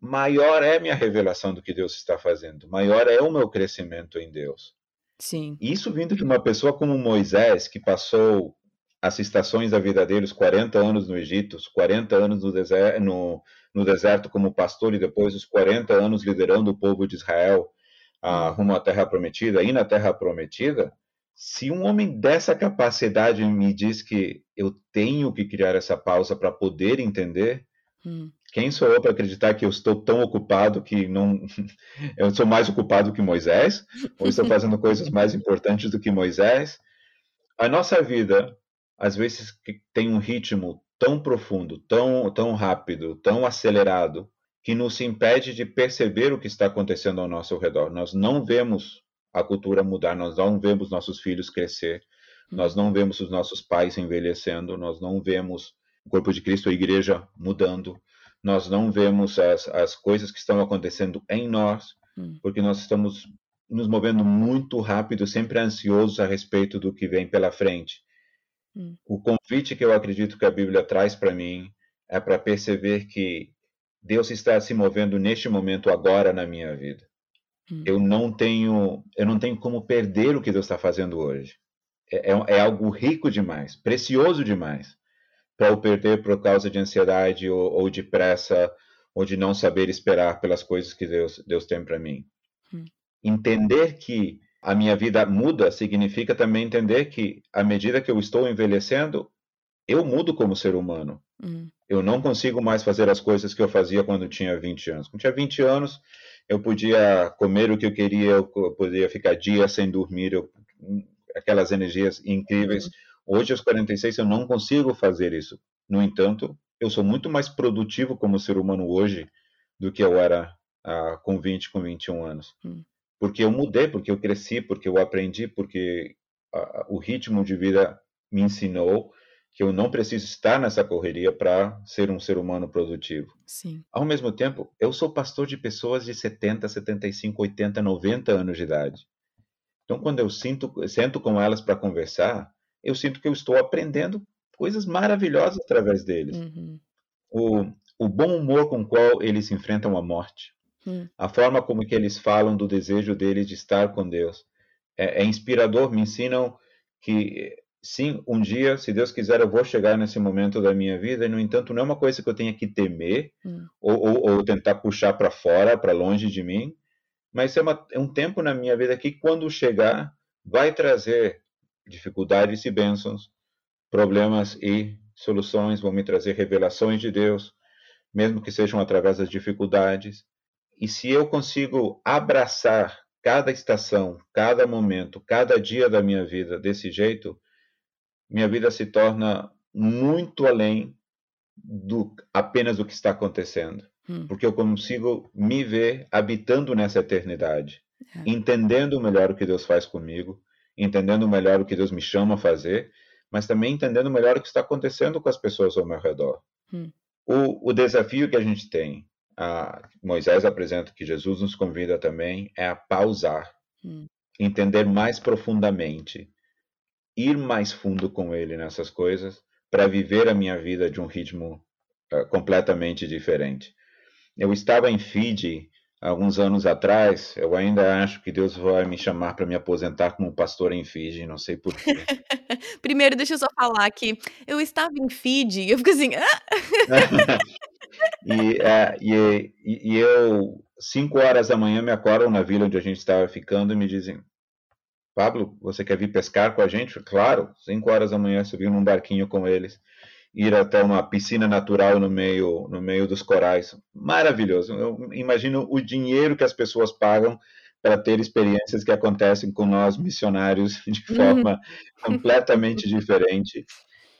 maior é minha revelação do que Deus está fazendo, maior é o meu crescimento em Deus. Sim. Isso vindo de uma pessoa como Moisés, que passou as estações da vida dele, os 40 anos no Egito, os 40 anos no deserto, no, no deserto como pastor e depois os 40 anos liderando o povo de Israel ah, rumo à Terra Prometida. E na Terra Prometida, se um homem dessa capacidade me diz que eu tenho que criar essa pausa para poder entender, Hum, Quem sou eu para acreditar que eu estou tão ocupado que não. Eu sou mais ocupado que Moisés? Ou estou fazendo coisas mais importantes do que Moisés? A nossa vida, às vezes, tem um ritmo tão profundo, tão, tão rápido, tão acelerado, que nos impede de perceber o que está acontecendo ao nosso redor. Nós não vemos a cultura mudar, nós não vemos nossos filhos crescer, nós não vemos os nossos pais envelhecendo, nós não vemos o corpo de Cristo, a igreja mudando, nós não vemos as, as coisas que estão acontecendo em nós, hum. porque nós estamos nos movendo muito rápido, sempre ansiosos a respeito do que vem pela frente. Hum. O convite que eu acredito que a Bíblia traz para mim é para perceber que Deus está se movendo neste momento agora na minha vida. Hum. Eu não tenho, eu não tenho como perder o que Deus está fazendo hoje. É, é, é algo rico demais, precioso demais, para eu perder por causa de ansiedade ou, ou, de pressa ou de não saber esperar pelas coisas que Deus, Deus tem para mim. Hum. Entender que a minha vida muda significa também entender que, à medida que eu estou envelhecendo, eu mudo como ser humano. Hum. Eu não consigo mais fazer as coisas que eu fazia quando tinha 20 anos. Quando tinha 20 anos, eu podia comer o que eu queria, eu podia ficar dias sem dormir, eu, aquelas energias incríveis. Uhum. Hoje, aos 46, eu não consigo fazer isso. No entanto, eu sou muito mais produtivo como ser humano hoje do que eu era ah, com 20, com 21 anos. Uhum. Porque eu mudei, porque eu cresci, porque eu aprendi, porque ah, o ritmo de vida me ensinou que eu não preciso estar nessa correria para ser um ser humano produtivo. Sim. Ao mesmo tempo, eu sou pastor de pessoas de 70, 75, 80, 90 anos de idade. Então, quando eu sinto, sento com elas para conversar, eu sinto que eu estou aprendendo coisas maravilhosas através deles. Uhum. O, o bom humor com o qual eles enfrentam a morte, uhum. a forma como que eles falam do desejo deles de estar com Deus, é, é inspirador. Me ensinam que sim, um dia, se Deus quiser, eu vou chegar nesse momento da minha vida, e, no entanto, não é uma coisa que eu tenha que temer hum. ou, ou, ou, tentar puxar para fora, para longe de mim, mas é, uma, é, um tempo na minha vida que, quando chegar, vai trazer dificuldades e bênçãos, problemas e soluções, vão me trazer revelações de Deus, mesmo que sejam através das dificuldades. E se eu consigo abraçar cada estação, cada momento, cada dia da minha vida desse jeito, minha vida se torna muito além do apenas do que está acontecendo, hum. porque eu consigo me ver habitando nessa eternidade, é. entendendo melhor o que Deus faz comigo, entendendo melhor o que Deus me chama a fazer, mas também entendendo melhor o que está acontecendo com as pessoas ao meu redor. Hum. O, o, desafio que a gente tem, a, Moisés apresenta que Jesus nos convida também, é a pausar, hum. entender mais profundamente ir mais fundo com ele nessas coisas para viver a minha vida de um ritmo uh, completamente diferente. Eu estava em Fiji alguns anos atrás, eu ainda acho que Deus vai me chamar para me aposentar como pastor em Fiji, não sei porquê. Primeiro, deixa eu só falar que eu estava em Fiji, eu fico assim. Ah! e, uh, e, e, eu, cinco horas da manhã, me acordam na vila onde a gente estava ficando e me dizem: Pablo, você quer vir pescar com a gente? Claro, 5 horas da manhã subir num barquinho com eles, ir até uma piscina natural no meio, no meio dos corais. Maravilhoso. Eu imagino o dinheiro que as pessoas pagam para ter experiências que acontecem com nós missionários de uhum. forma completamente diferente,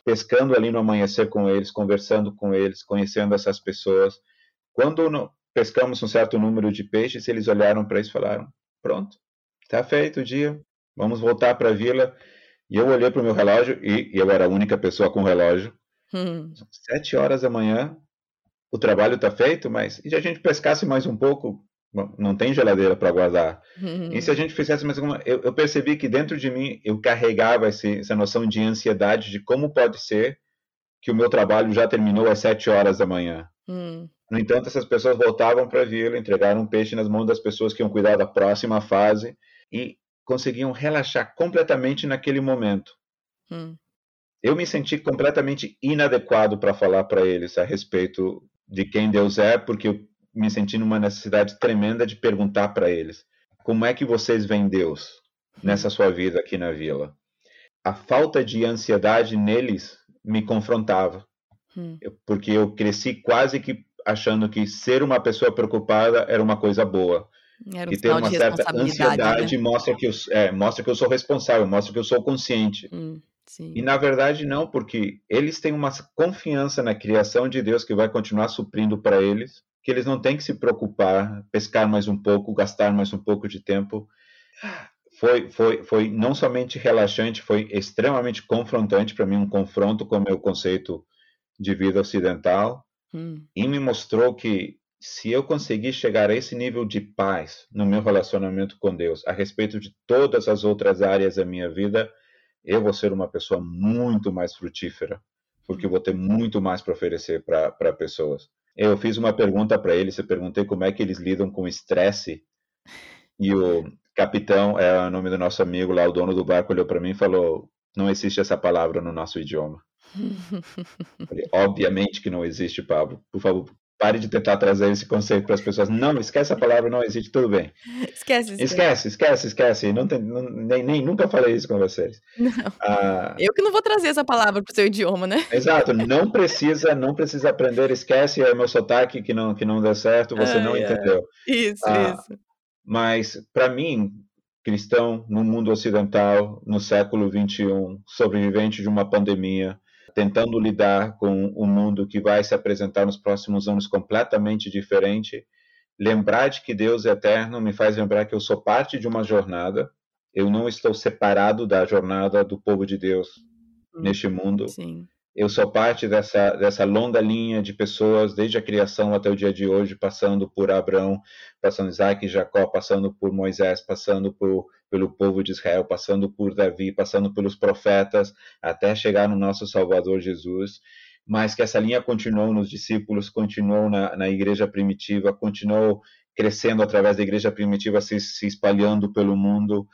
pescando ali no amanhecer com eles, conversando com eles, conhecendo essas pessoas. Quando pescamos um certo número de peixes, eles olharam para isso e falaram: "Pronto, está feito o dia, vamos voltar para a vila. E eu olhei para o meu relógio, e, e, eu era a única pessoa com relógio. Hum. Sete horas da manhã, o trabalho está feito, mas e se a gente pescasse mais um pouco? Bom, não tem geladeira para guardar. Hum. E se a gente fizesse mais alguma. Eu, eu percebi que dentro de mim eu carregava esse, essa noção de ansiedade de como pode ser que o meu trabalho já terminou às sete horas da manhã. Hum. No entanto, essas pessoas voltavam para a vila, entregaram um peixe nas mãos das pessoas que iam cuidar da próxima fase. E conseguiam relaxar completamente naquele momento. Hum. Eu me senti completamente inadequado para falar para eles a respeito de quem Deus é, porque eu me senti numa necessidade tremenda de perguntar para eles: como é que vocês veem Deus nessa sua vida aqui na vila? A falta de ansiedade neles me confrontava, hum. porque eu cresci quase que achando que ser uma pessoa preocupada era uma coisa boa. Era um e ter uma certa né? ansiedade mostra que, eu, é, mostra que eu sou responsável, mostra que eu sou consciente. Hum, sim. E na verdade não, porque eles têm uma confiança na criação de Deus que vai continuar suprindo para eles, que eles não têm que se preocupar, pescar mais um pouco, gastar mais um pouco de tempo. Foi, foi, foi não somente relaxante, foi extremamente confrontante para mim, um confronto com o meu conceito de vida ocidental, Hum, e me mostrou que se eu conseguir chegar a esse nível de paz no meu relacionamento com Deus, a respeito de todas as outras áreas da minha vida, eu vou ser uma pessoa muito mais frutífera, porque vou ter muito mais para oferecer para pessoas. Eu fiz uma pergunta para eles, eu perguntei como é que eles lidam com estresse, e o capitão, é o nome do nosso amigo lá, o dono do barco, olhou para mim e falou: Não existe essa palavra no nosso idioma. Falei, Obviamente que não existe, Pablo. Por favor, pare de tentar trazer esse conceito para as pessoas. Não, esquece a palavra, não existe, tudo bem. Esquece, esquece. Esquece, esquece, esquece. Não tem, não- nem, nem nunca falei isso com vocês. Não. Ah, Eu que não vou trazer essa palavra pro seu idioma, né? exato, não precisa, não precisa aprender, esquece é o meu sotaque que não, que não deu certo, você não Ai, ai. entendeu. Isso, Ah, isso. Mas, para mim, cristão no mundo ocidental, no século XXI, sobrevivente de uma pandemia, tentando lidar com um mundo que vai se apresentar nos próximos anos completamente diferente, lembrar de que Deus é eterno me faz lembrar que eu sou parte de uma jornada, eu não estou separado da jornada do povo de Deus Hum, neste mundo. Sim. Eu sou parte dessa, dessa longa linha de pessoas, desde a criação até o dia de hoje, passando por Abraão, passando Isaac e Jacó, passando por Moisés, passando por, pelo povo de Israel, passando por Davi, passando pelos profetas, até chegar no nosso Salvador Jesus. Mas que essa linha continuou nos discípulos, continuou na, na igreja primitiva, continuou crescendo através da igreja primitiva, se, se espalhando pelo mundo,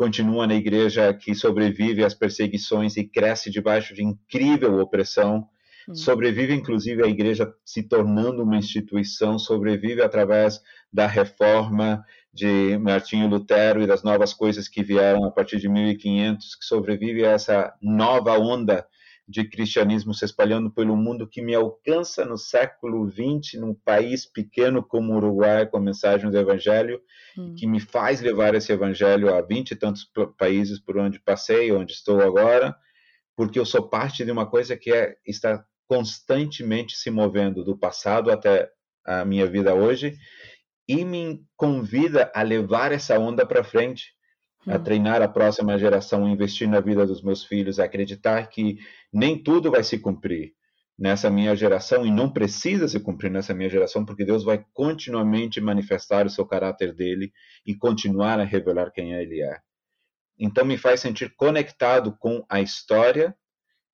continua na igreja que sobrevive às perseguições e cresce debaixo de incrível opressão, Hum. sobrevive inclusive a igreja se tornando uma instituição, sobrevive através da reforma de Martinho Lutero e das novas coisas que vieram a partir de 1500, que sobrevive a essa nova onda de cristianismo se espalhando pelo mundo que me alcança no século XX, num país pequeno como o Uruguai, com a mensagem do Evangelho, Hum. que me faz levar esse evangelho a vinte e tantos pa- países por onde passei, onde estou agora, porque eu sou parte de uma coisa que é está constantemente se movendo do passado até a minha vida hoje e me convida a levar essa onda para frente, a Hum. treinar a próxima geração, investir na vida dos meus filhos, acreditar que nem tudo vai se cumprir nessa minha geração e não precisa se cumprir nessa minha geração, porque Deus vai continuamente manifestar o seu caráter dele e continuar a revelar quem ele é. Então me faz sentir conectado com a história,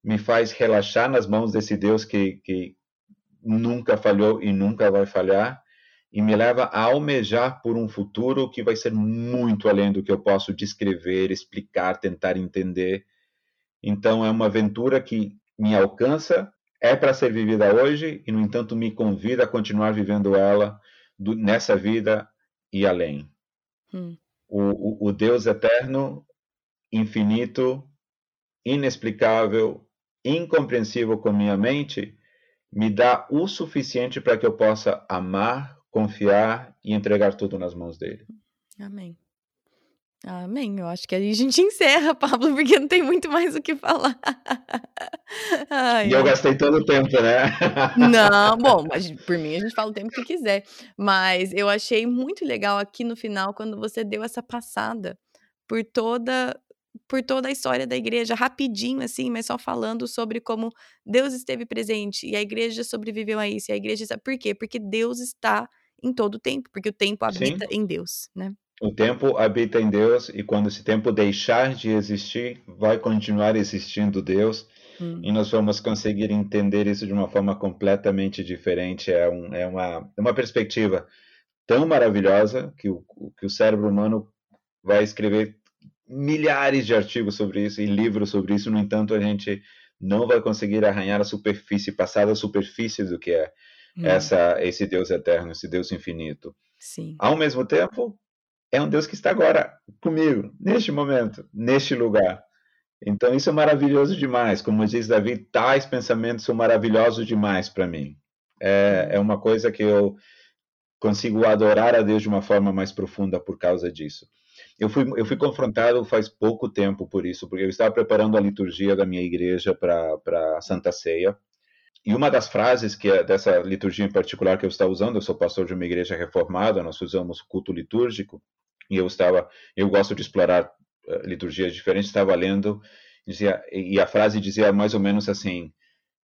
me faz relaxar nas mãos desse Deus que, que nunca falhou e nunca vai falhar, e me leva a almejar por um futuro que vai ser muito além do que eu posso descrever, explicar, tentar entender. Então é uma aventura que me alcança, é para ser vivida hoje e no entanto me convida a continuar vivendo ela do, nessa vida e além. Hum. O, o, o Deus eterno, infinito, inexplicável, incompreensível com minha mente, me dá o suficiente para que eu possa amar, confiar e entregar tudo nas mãos dele. Amém. Amém. Eu acho que aí a gente encerra, Pablo, porque não tem muito mais o que falar. Ai, E eu gastei todo o tempo, né? Não, bom, mas por mim a gente fala o tempo que quiser. Mas eu achei muito legal aqui no final quando você deu essa passada por toda por toda a história da igreja, rapidinho assim, mas só falando sobre como Deus esteve presente e a igreja sobreviveu a isso. E a igreja, por quê? Porque Deus está em todo o tempo, porque o tempo habita Sim. em Deus, né? O tempo habita em Deus e quando esse tempo deixar de existir, vai continuar existindo Deus Hum. e nós vamos conseguir entender isso de uma forma completamente diferente. É, um, é uma, uma perspectiva tão maravilhosa que o, que o cérebro humano vai escrever milhares de artigos sobre isso e livros sobre isso. No entanto, a gente não vai conseguir arranhar a superfície, passar da superfície do que é Hum, essa, esse Deus eterno, esse Deus infinito. sim. Ao mesmo tempo, é um Deus que está agora comigo, neste momento, neste lugar. Então, isso é maravilhoso demais. Como diz Davi, tais pensamentos são maravilhosos demais para mim. É, é uma coisa que eu consigo adorar a Deus de uma forma mais profunda por causa disso. Eu fui, eu fui confrontado faz pouco tempo por isso, porque eu estava preparando a liturgia da minha igreja para Santa Ceia. E uma das frases que é dessa liturgia em particular que eu estava usando, eu sou pastor de uma igreja reformada, nós usamos culto litúrgico, e eu estava, eu gosto de explorar uh, liturgias diferentes, estava lendo, dizia, e a frase dizia mais ou menos assim: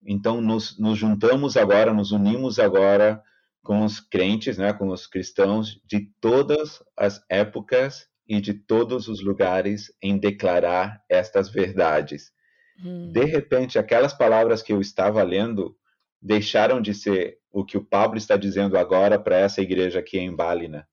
então nos, nos juntamos agora, nos unimos agora com os crentes, né, com os cristãos de todas as épocas e de todos os lugares em declarar estas verdades. Hum. De repente, aquelas palavras que eu estava lendo deixaram de ser o que o Pablo está dizendo agora para essa igreja aqui em Bálina,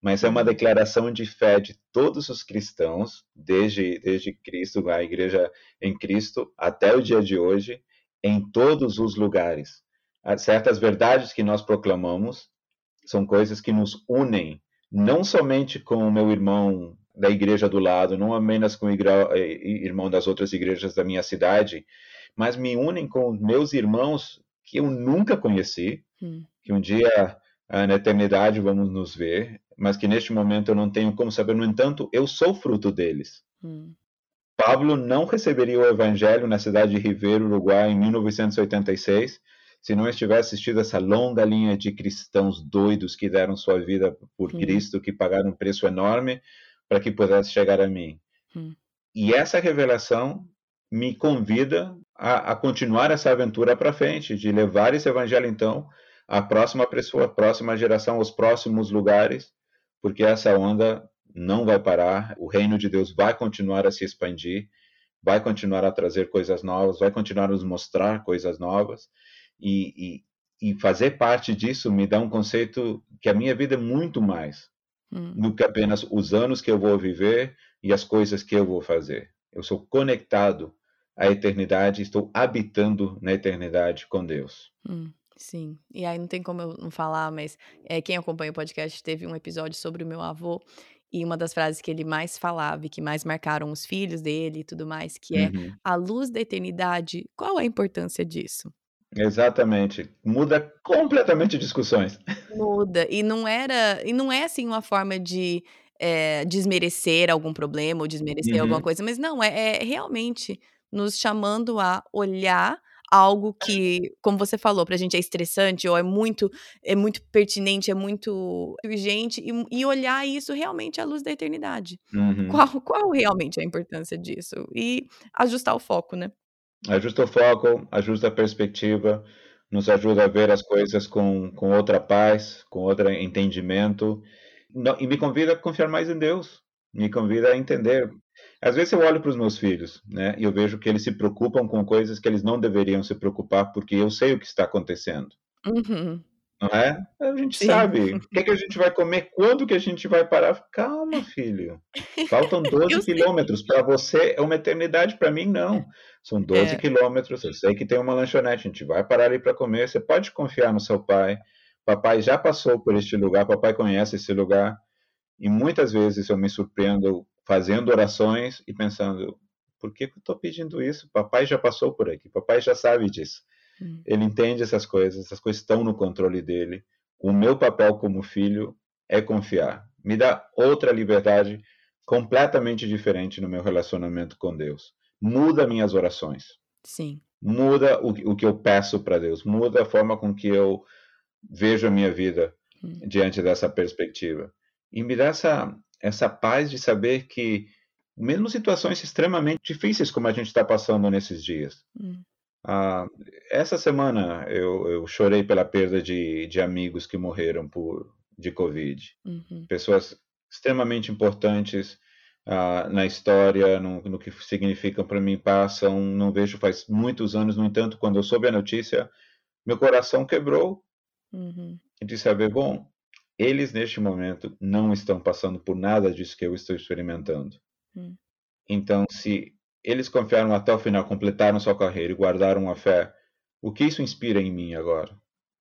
mas é uma hum. declaração de fé de todos os cristãos, desde, desde Cristo, a igreja em Cristo, até o dia de hoje, em todos os lugares certas verdades que nós proclamamos são coisas que nos unem, não somente com o meu irmão da igreja do lado, não apenas com eh, irmão das outras igrejas da minha cidade, mas me unem com meus irmãos que eu nunca conheci, hum. que um dia ah, na eternidade vamos nos ver, mas que neste momento eu não tenho como saber. No entanto, eu sou fruto deles. Hum. Pablo não receberia o evangelho na cidade de Ribeiro, Uruguai, em 1986, se não estivesse assistido essa longa linha de cristãos doidos que deram sua vida por Cristo, que pagaram um preço enorme para que pudesse chegar a mim. E essa revelação me convida a, a continuar essa aventura para frente, de levar esse evangelho, então, à próxima pessoa, à próxima geração, aos próximos lugares, porque essa onda não vai parar, o reino de Deus vai continuar a se expandir, vai continuar a trazer coisas novas, vai continuar a nos mostrar coisas novas, e, e, e, fazer parte disso me dá um conceito que a minha vida é muito mais hum. do que apenas os anos que eu vou viver e as coisas que eu vou fazer. Eu sou conectado à eternidade, estou habitando na eternidade com Deus. Hum. Sim, e aí não tem como eu não falar, mas é, quem acompanha o podcast teve um episódio sobre o meu avô, e uma das frases que ele mais falava e que mais marcaram os filhos dele e tudo mais, que é uhum. a luz da eternidade, qual a importância disso? Exatamente. Muda completamente discussões. Muda. E não era. E não é assim uma forma de é, desmerecer algum problema ou desmerecer uhum. alguma coisa, mas não, é, é, realmente nos chamando a olhar algo que, como você falou, pra gente é estressante ou é muito é muito pertinente, é muito urgente e, e olhar isso realmente à luz da eternidade. Uhum. Qual, qual realmente é a importância disso? E ajustar o foco, né? Ajusta o foco, ajusta a perspectiva, nos ajuda a ver as coisas com, com outra paz, com outro entendimento, e me convida a confiar mais em Deus, me convida a entender. Às vezes eu olho para os meus filhos, né, e eu vejo que eles se preocupam com coisas que eles não deveriam se preocupar, porque eu sei o que está acontecendo. Uhum. Não é? A gente Sim. sabe. O que, que a gente vai comer? Quando que a gente vai parar? Calma, filho. Faltam 12 quilômetros. Para você é uma eternidade, para mim não. São 12 é. quilômetros. Eu sei que tem uma lanchonete. A gente vai parar ali para comer. Você pode confiar no seu pai. Papai já passou por este lugar. Papai conhece esse lugar. E muitas vezes eu me surpreendo fazendo orações e pensando: por que, que eu estou pedindo isso? Papai já passou por aqui. Papai já sabe disso. Hum. Ele entende essas coisas, essas coisas estão no controle dele. O meu papel como filho é confiar. Me dá outra liberdade completamente diferente no meu relacionamento com Deus. Muda minhas orações. Sim. Muda o, o que eu peço para Deus. Muda a forma com que eu vejo a minha vida hum. diante dessa perspectiva. E me dá essa, essa paz de saber que, mesmo situações extremamente difíceis como a gente está passando nesses dias, hum. Ah, essa semana eu, eu, chorei pela perda de, de, amigos que morreram por, de Covid. Uhum. Pessoas extremamente importantes ah, na história, no, no que significam para mim, passam. Não vejo faz muitos anos, no entanto, quando eu soube a notícia, meu coração quebrou. Uhum. De saber, bom, eles neste momento não estão passando por nada disso que eu estou experimentando. Uhum. Então, se eles confiaram até o final, completaram sua carreira e guardaram a fé. O que isso inspira em mim agora?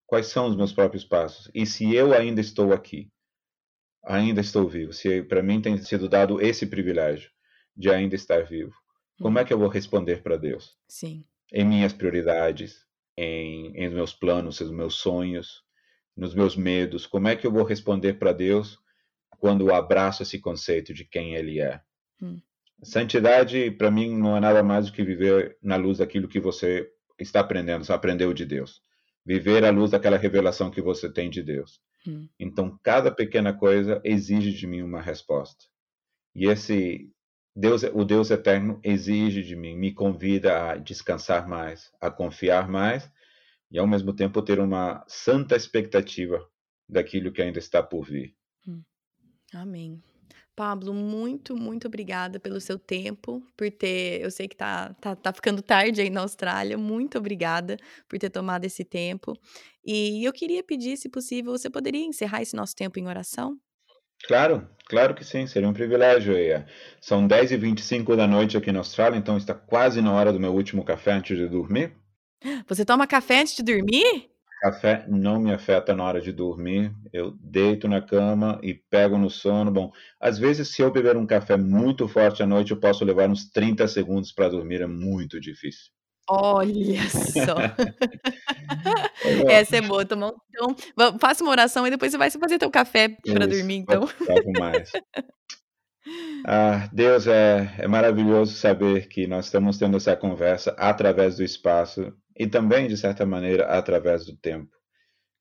Quais são os meus próprios passos? E se eu ainda estou aqui, ainda estou vivo, se para mim tem sido dado esse privilégio de ainda estar vivo, como é que eu vou responder para Deus? Sim. Em minhas prioridades, em, em meus planos, nos meus sonhos, nos meus medos? Como é que eu vou responder para Deus quando abraço esse conceito de quem Ele é? Hum. Santidade, para mim, não é nada mais do que viver na luz daquilo que você está aprendendo, você aprendeu de Deus. Viver à luz daquela revelação que você tem de Deus. Hum. Então, cada pequena coisa exige de mim uma resposta. E esse Deus, o Deus eterno exige de mim, me convida a descansar mais, a confiar mais e ao mesmo tempo ter uma santa expectativa daquilo que ainda está por vir. Hum. Amém. Pablo, muito, muito obrigada pelo seu tempo, por ter. Eu sei que tá, tá, tá ficando tarde aí na Austrália. Muito obrigada por ter tomado esse tempo. E eu queria pedir, se possível, você poderia encerrar esse nosso tempo em oração? Claro, claro que sim, seria um privilégio. São 10h25 da noite aqui na Austrália, então está quase na hora do meu último café antes de dormir. Você toma café antes de dormir? Café não me afeta na hora de dormir. Eu deito na cama e pego no sono. Bom, às vezes, se eu beber um café muito forte à noite, eu posso levar uns 30 segundos para dormir. É muito difícil. Olha só. Essa é boa. Então, faça uma oração e depois você vai fazer teu café para dormir, então. mais. Ah, Deus, é, é maravilhoso saber que nós estamos tendo essa conversa através do espaço e também, de certa maneira, através do tempo.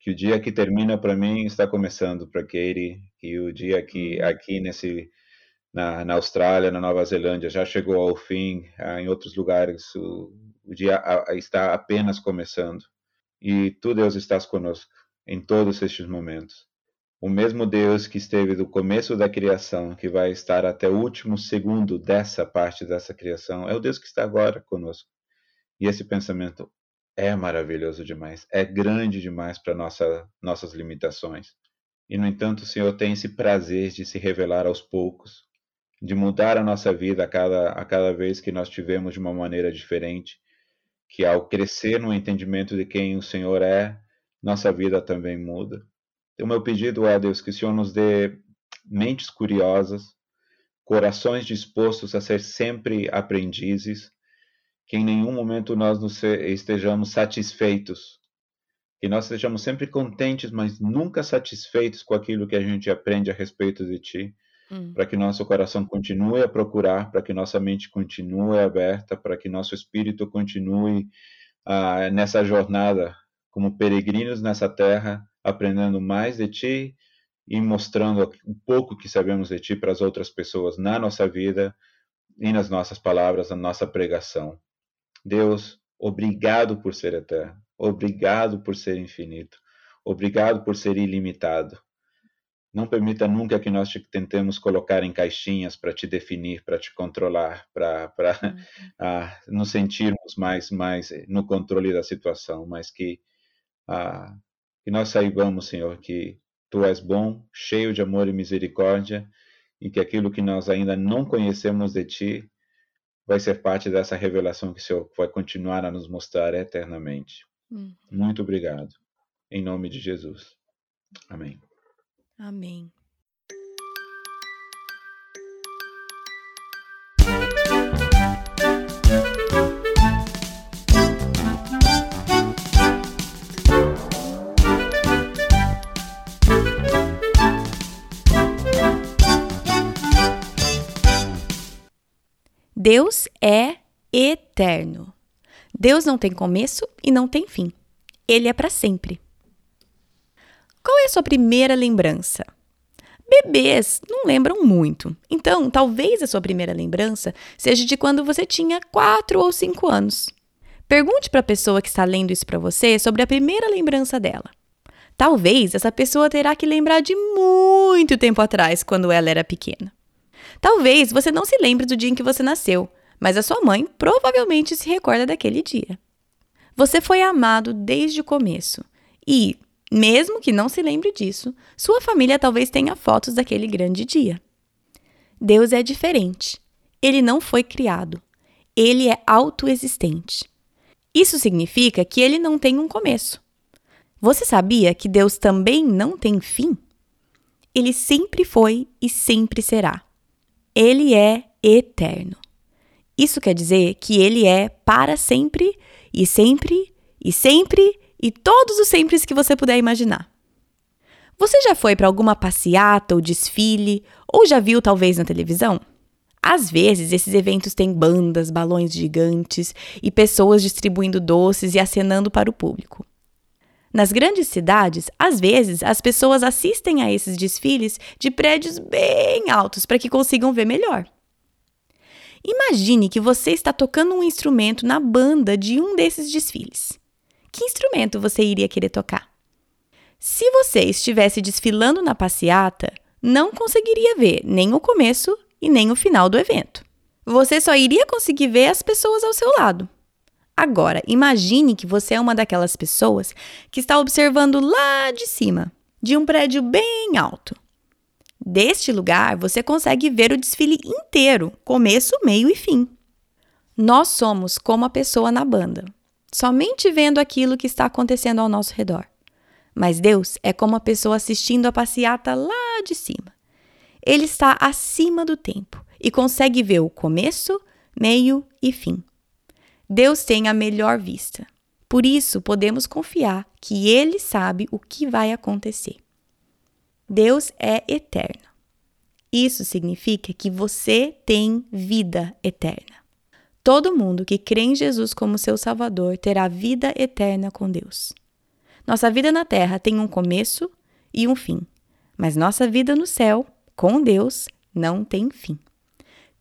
Que o dia que termina para mim está começando para Katie, que o dia que uhum. aqui nesse na, na Austrália, na Nova Zelândia, já chegou ao fim, ah, em outros lugares o, o dia a, está apenas começando. E tu, Deus, estás conosco em todos estes momentos. O mesmo Deus que esteve do começo da criação, que vai estar até o último segundo dessa parte dessa criação, é o Deus que está agora conosco. E esse pensamento é maravilhoso demais, é grande demais para nossa, nossas limitações. E, no entanto, o Senhor tem esse prazer de se revelar aos poucos, de mudar a nossa vida a cada, a cada vez que nós tivemos de uma maneira diferente, que ao crescer no entendimento de quem o Senhor é, nossa vida também muda. Então, meu pedido é, Deus, que o Senhor nos dê mentes curiosas, corações dispostos a ser sempre aprendizes, que em nenhum momento nós nos estejamos satisfeitos, que nós estejamos sempre contentes, mas nunca satisfeitos com aquilo que a gente aprende a respeito de Ti, hum. para que nosso coração continue a procurar, para que nossa mente continue aberta, para que nosso espírito continue uh, nessa jornada como peregrinos nessa terra, aprendendo mais de Ti e mostrando o pouco que sabemos de Ti para as outras pessoas na nossa vida e nas nossas palavras, na nossa pregação. Deus, obrigado por ser eterno, obrigado por ser infinito, obrigado por ser ilimitado. Não permita nunca que nós te tentemos colocar em caixinhas para te definir, para te controlar, para uhum. nos sentirmos mais, mais no controle da situação, mas que ah, que nós saibamos, Senhor, que Tu és bom, cheio de amor e misericórdia, e que aquilo que nós ainda não conhecemos de Ti vai ser parte dessa revelação que o Senhor vai continuar a nos mostrar eternamente. Uhum. Muito obrigado. Em nome de Jesus. Amém. Amém. Deus é eterno. Deus não tem começo e não tem fim. Ele é para sempre. Qual é a sua primeira lembrança? Bebês não lembram muito, então talvez a sua primeira lembrança seja de quando você tinha 4 ou 5 anos. Pergunte para a pessoa que está lendo isso para você sobre a primeira lembrança dela. Talvez essa pessoa terá que lembrar de muito tempo atrás, quando ela era pequena. Talvez você não se lembre do dia em que você nasceu, mas a sua mãe provavelmente se recorda daquele dia. Você foi amado desde o começo e, mesmo que não se lembre disso, sua família talvez tenha fotos daquele grande dia. Deus é diferente. Ele não foi criado. Ele é autoexistente. Isso significa que ele não tem um começo. Você sabia que Deus também não tem fim? Ele sempre foi e sempre será. Ele é eterno. Isso quer dizer que ele é para sempre e sempre E sempre e todos os sempre que você puder imaginar. Você já foi para alguma passeata ou desfile, ou já viu talvez na televisão? Às vezes, esses eventos têm bandas, balões gigantes e pessoas distribuindo doces e acenando para o público. Nas grandes cidades, às vezes, as pessoas assistem a esses desfiles de prédios bem altos para que consigam ver melhor. Imagine que você está tocando um instrumento na banda de um desses desfiles. Que instrumento você iria querer tocar? Se você estivesse desfilando na passeata, não conseguiria ver nem o começo e nem o final do evento. Você só iria conseguir ver as pessoas ao seu lado. Agora, imagine que você é uma daquelas pessoas que está observando lá de cima, de um prédio bem alto. Deste lugar, você consegue ver o desfile inteiro, começo, meio e fim. Nós somos como a pessoa na banda, somente vendo aquilo que está acontecendo ao nosso redor. Mas Deus é como a pessoa assistindo a passeata lá de cima. Ele está acima do tempo e consegue ver o começo, meio e fim. Deus tem a melhor vista. Por isso, podemos confiar que Ele sabe o que vai acontecer. Deus é eterno. Isso significa que você tem vida eterna. Todo mundo que crê em Jesus como seu Salvador terá vida eterna com Deus. Nossa vida na terra tem um começo e um fim, mas nossa vida no céu com Deus não tem fim.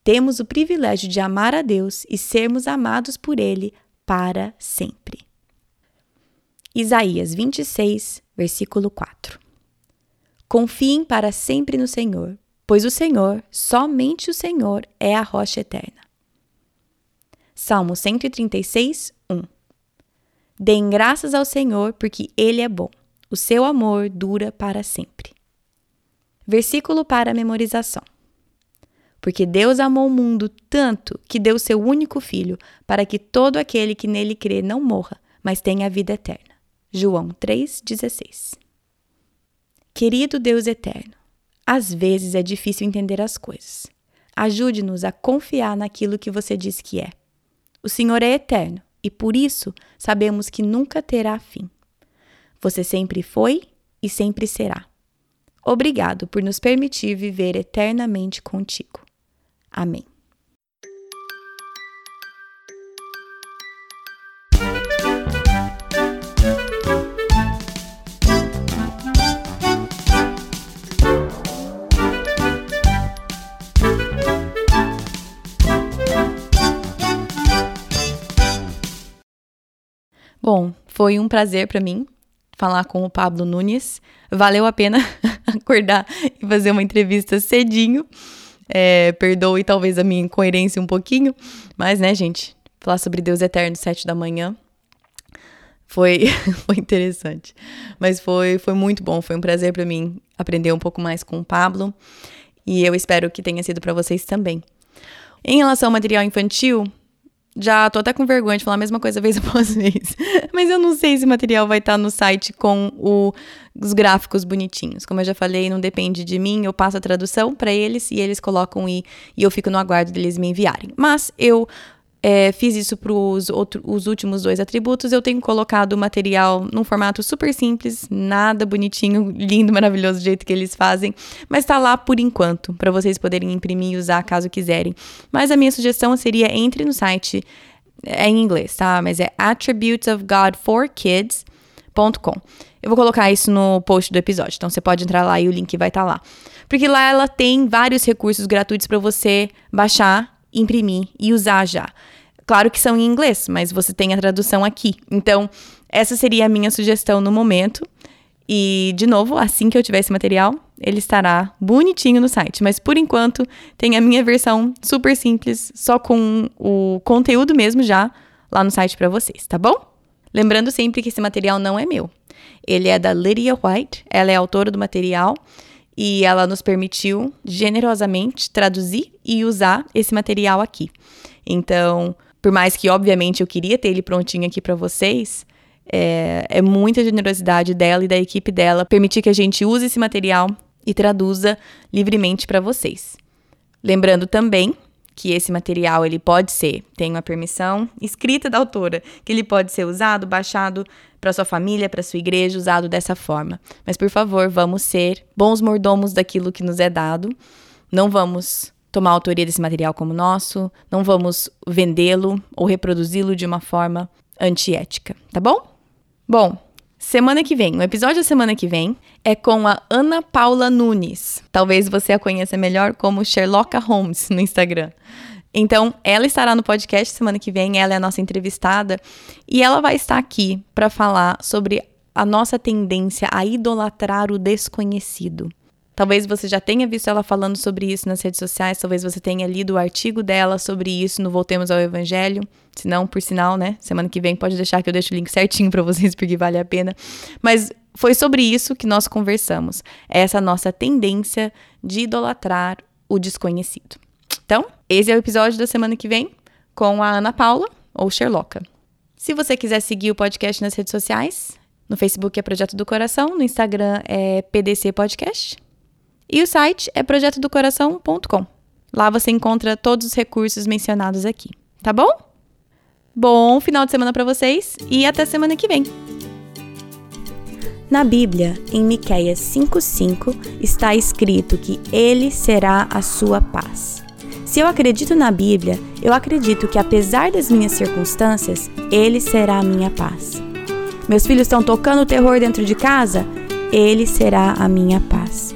Temos o privilégio de amar a Deus e sermos amados por Ele para sempre. Isaías 26, versículo 4. Confiem para sempre no Senhor, pois o Senhor, somente o Senhor, é a rocha eterna. Salmo 136, 1. Deem graças ao Senhor, porque Ele é bom. O seu amor dura para sempre. Versículo para memorização. Porque Deus amou o mundo tanto que deu seu único filho, para que todo aquele que nele crê não morra, mas tenha a vida eterna. João 3,16. Querido Deus eterno, às vezes é difícil entender as coisas. Ajude-nos a confiar naquilo que você diz que é. O Senhor é eterno e por isso sabemos que nunca terá fim. Você sempre foi e sempre será. Obrigado por nos permitir viver eternamente contigo. Amém. Bom, foi um prazer para mim falar com o Pablo Nunes. Valeu a pena acordar e fazer uma entrevista cedinho. É, perdoe talvez a minha incoerência um pouquinho, mas né, gente, falar sobre Deus eterno sete da manhã foi, foi interessante. Mas foi, foi muito bom, foi um prazer para mim aprender um pouco mais com o Pablo e eu espero que tenha sido para vocês também. Em relação ao material infantil, já tô até com vergonha de falar a mesma coisa vez após vez. Mas eu não sei se o material vai estar tá no site com o, os gráficos bonitinhos. Como eu já falei, não depende de mim, eu passo a tradução para eles e eles colocam e, e eu fico no aguardo deles me enviarem. Mas eu é, fiz isso para os últimos dois atributos. Eu tenho colocado o material num formato super simples, nada bonitinho, lindo, maravilhoso do jeito que eles fazem, mas está lá por enquanto, para vocês poderem imprimir e usar caso quiserem. Mas a minha sugestão seria entre no site, é em inglês, tá? Mas é attributesofgodforkids.com. Eu vou colocar isso no post do episódio, então você pode entrar lá e o link vai estar tá lá. Porque lá ela tem vários recursos gratuitos para você baixar imprimir e usar já. Claro que são em inglês, mas você tem a tradução aqui. Então, essa seria a minha sugestão no momento. E, de novo, assim que eu tiver esse material, ele estará bonitinho no site. Mas, por enquanto, tem a minha versão super simples, só com o conteúdo mesmo já lá no site para vocês, tá bom? Lembrando sempre que esse material não é meu. Ele é da Lydia White, ela é autora do material e ela nos permitiu generosamente traduzir e usar esse material aqui. Então, por mais que obviamente eu queria ter ele prontinho aqui para vocês, é, é, muita generosidade dela e da equipe dela permitir que a gente use esse material e traduza livremente para vocês. Lembrando também que esse material ele pode ser, tenho a permissão escrita da autora, que ele pode ser usado, baixado para sua família, para sua igreja, usado dessa forma. Mas por favor, vamos ser bons mordomos daquilo que nos é dado. Não vamos tomar a autoria desse material como nosso, não vamos vendê-lo ou reproduzi-lo de uma forma antiética, tá bom? Bom, semana que vem, o episódio da semana que vem é com a Ana Paula Nunes. Talvez você a conheça melhor como Sherlock Holmes no Instagram. Então, ela estará no podcast semana que vem, ela é a nossa entrevistada, e ela vai estar aqui para falar sobre a nossa tendência a idolatrar o desconhecido. Talvez você já tenha visto ela falando sobre isso nas redes sociais, talvez você tenha lido o artigo dela sobre isso no Voltemos ao Evangelho. Se não, por sinal, né? Semana que vem pode deixar que eu deixo o link certinho para vocês porque vale a pena. Mas foi sobre isso que nós conversamos. Essa nossa tendência de idolatrar o desconhecido. Então, esse é o episódio da semana que vem com a Ana Paula, ou Sherlocka. Se você quiser seguir o podcast nas redes sociais, no Facebook é Projeto do Coração, no Instagram é PDC Podcast e o site é projetodocoração.com. Lá você encontra todos os recursos mencionados aqui, tá bom? Bom final de semana para vocês e até semana que vem. Na Bíblia, em Miqueias 5:5, está escrito que ele será a sua paz. Se eu acredito na Bíblia, eu acredito que apesar das minhas circunstâncias, ele será a minha paz. Meus filhos estão tocando terror dentro de casa? Ele será a minha paz.